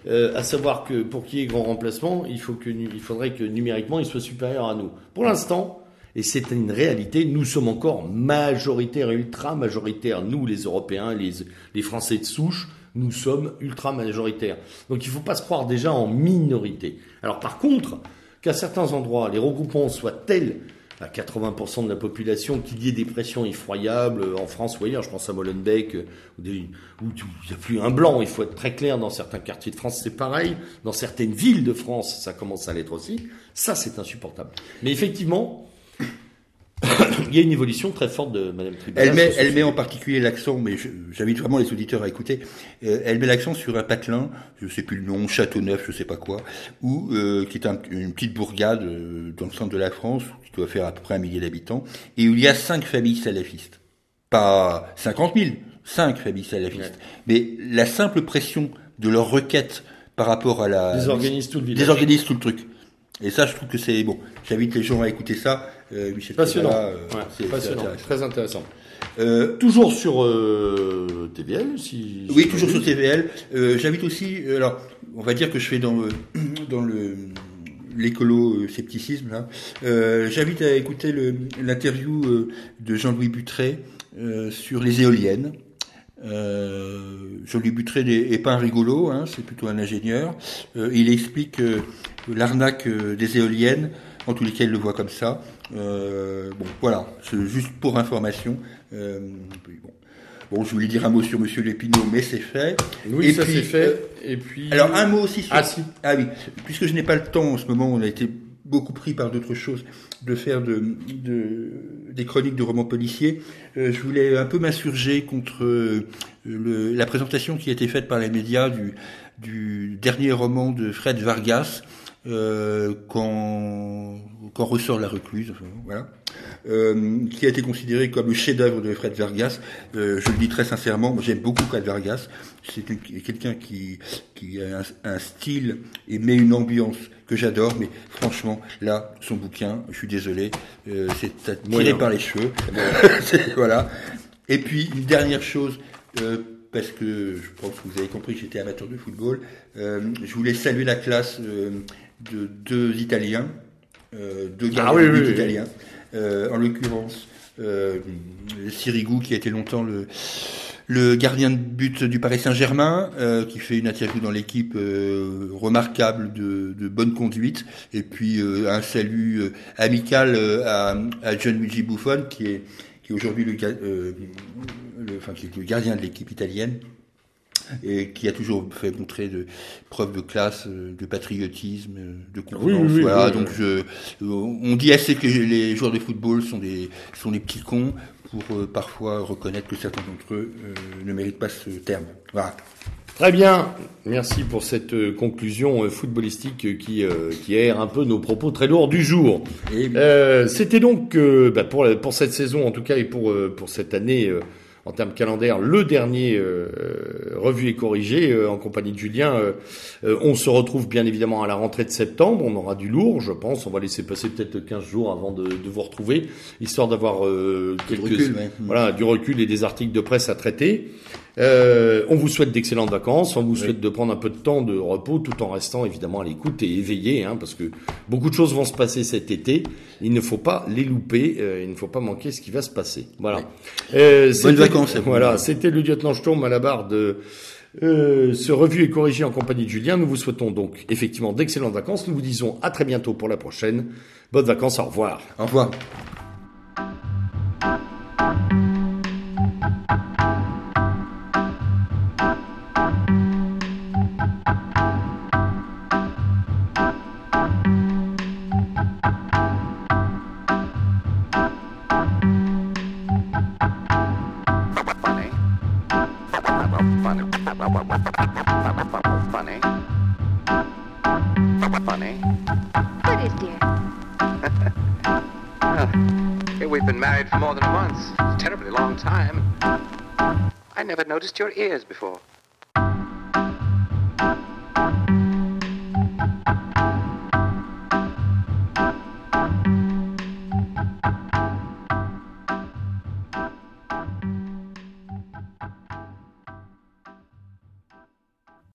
Euh, à savoir que pour qu'il y ait grand remplacement, il, faut que, il faudrait que numériquement il soit supérieur à nous. Pour l'instant, et c'est une réalité, nous sommes encore majoritaires ultra majoritaires, nous les Européens, les, les Français de souche, nous sommes ultra majoritaires. Donc il ne faut pas se croire déjà en minorité. Alors par contre, qu'à certains endroits, les regroupements soient tels à 80% de la population qu'il y ait des pressions effroyables en France ou ailleurs, je pense à Molenbeek, euh, où il n'y a plus un blanc, il faut être très clair, dans certains quartiers de France c'est pareil, dans certaines villes de France ça commence à l'être aussi, ça c'est insupportable. Mais effectivement, <coughs> il y a une évolution très forte de Madame Tribala. Elle met, elle en particulier l'accent, mais j'invite vraiment les auditeurs à écouter. euh, elle met l'accent sur un patelin, je sais plus le nom, Châteauneuf, je sais pas quoi, où euh, qui est un- une petite bourgade euh, dans le centre de la France, qui doit faire à peu près un millier d'habitants, et où il y a cinq familles salafistes, pas 50 000, cinq familles salafistes. Mais la simple pression de leur requête par rapport à la Désorganise tout le village. désorganise tout le truc. Et ça, je trouve que c'est bon. J'invite les gens à écouter ça. Euh, Michel Passionnant. Euh, Ouais, c'est- passionnant. intéressant. Très intéressant. Euh, Toujours sur euh, TVL, si. Oui, toujours sur TVL. J'invite aussi, alors, on va dire que je fais dans le, <clears throat> dans le l'écolo euh. Euh, J'invite à écouter l'interview euh, de Jean-Louis Butré sur les éoliennes. Euh, Jean-Louis Butré n'est est pas un rigolo, hein, c'est plutôt un ingénieur. Il explique l'arnaque des éoliennes, en tous les cas il le voit comme ça. Bon, voilà, c'est juste pour information. Bon. Je voulais dire un mot sur Monsieur Lépineau, mais c'est fait. Oui, Et ça c'est fait. euh, Et puis. Alors un mot aussi sur... Ah si. Ah oui, puisque je n'ai pas le temps en ce moment, on a été beaucoup pris par d'autres choses, de faire de, de- des chroniques de romans policiers. Euh, je voulais un peu m'insurger contre euh, le- la présentation qui a été faite par les médias du, du dernier roman de Fred Vargas, euh, quand, quand ressort la recluse, enfin, voilà, euh, qui a été considéré comme le chef-d'œuvre de Fred Vargas. Euh, je le dis très sincèrement, j'aime beaucoup Fred Vargas. C'est quelqu'un qui, qui a un, un style et met une ambiance que j'adore, mais franchement, là, son bouquin, je suis désolé, euh, c'est Moyen. par les cheveux. <laughs> Voilà. Et puis, une dernière chose, euh, parce que je pense que vous avez compris que j'étais amateur de football, euh, je voulais saluer la classe euh, de deux Italiens, euh, deux Ah gardiens oui, oui, oui. italiens, en l'occurrence euh, Sirigu qui a été longtemps le, le gardien de but du Paris Saint-Germain, euh, qui fait une interview dans l'équipe euh, remarquable de, de bonne conduite, et puis euh, un salut euh, amical euh, à, à Gianluigi Buffon, qui est, qui est aujourd'hui le, euh, le- enfin, le gardien de l'équipe italienne et qui a toujours fait montrer de preuves de classe, euh, de patriotisme, euh, de confiance. oui, oui, voilà, oui, donc je, euh, on dit assez que les joueurs de football sont des sont des petits cons pour euh, parfois reconnaître que certains d'entre eux euh, ne méritent pas ce terme. Voilà. Très bien, merci pour cette conclusion footballistique qui, euh, qui aère un peu nos propos très lourds du jour. Euh, C'était donc bah, pour, pour cette saison en tout cas et pour, pour cette année en termes calendaires le dernier revu et corrigé en compagnie de Julien. on se retrouve bien évidemment à la rentrée de septembre. On aura du lourd, je pense. On va laisser passer peut-être 15 jours avant de, de vous retrouver, histoire d'avoir quelques recul, ouais. voilà du recul et des articles de presse à traiter. Euh, on vous souhaite d'excellentes vacances, on vous souhaite de prendre un peu de temps de repos tout en restant évidemment à l'écoute et éveillé, hein, parce que beaucoup de choses vont se passer cet été. Il ne faut pas les louper, euh, il ne faut pas manquer ce qui va se passer. Voilà. Euh, Bonnes vacances. Voilà, c'était le lieutenant Sturm à la barre de euh, ce revue est corrigé en compagnie de Julien. Nous vous souhaitons donc effectivement d'excellentes vacances. Nous vous disons à très bientôt pour la prochaine. Bonnes vacances, au revoir. Au revoir. Never noticed your ears before.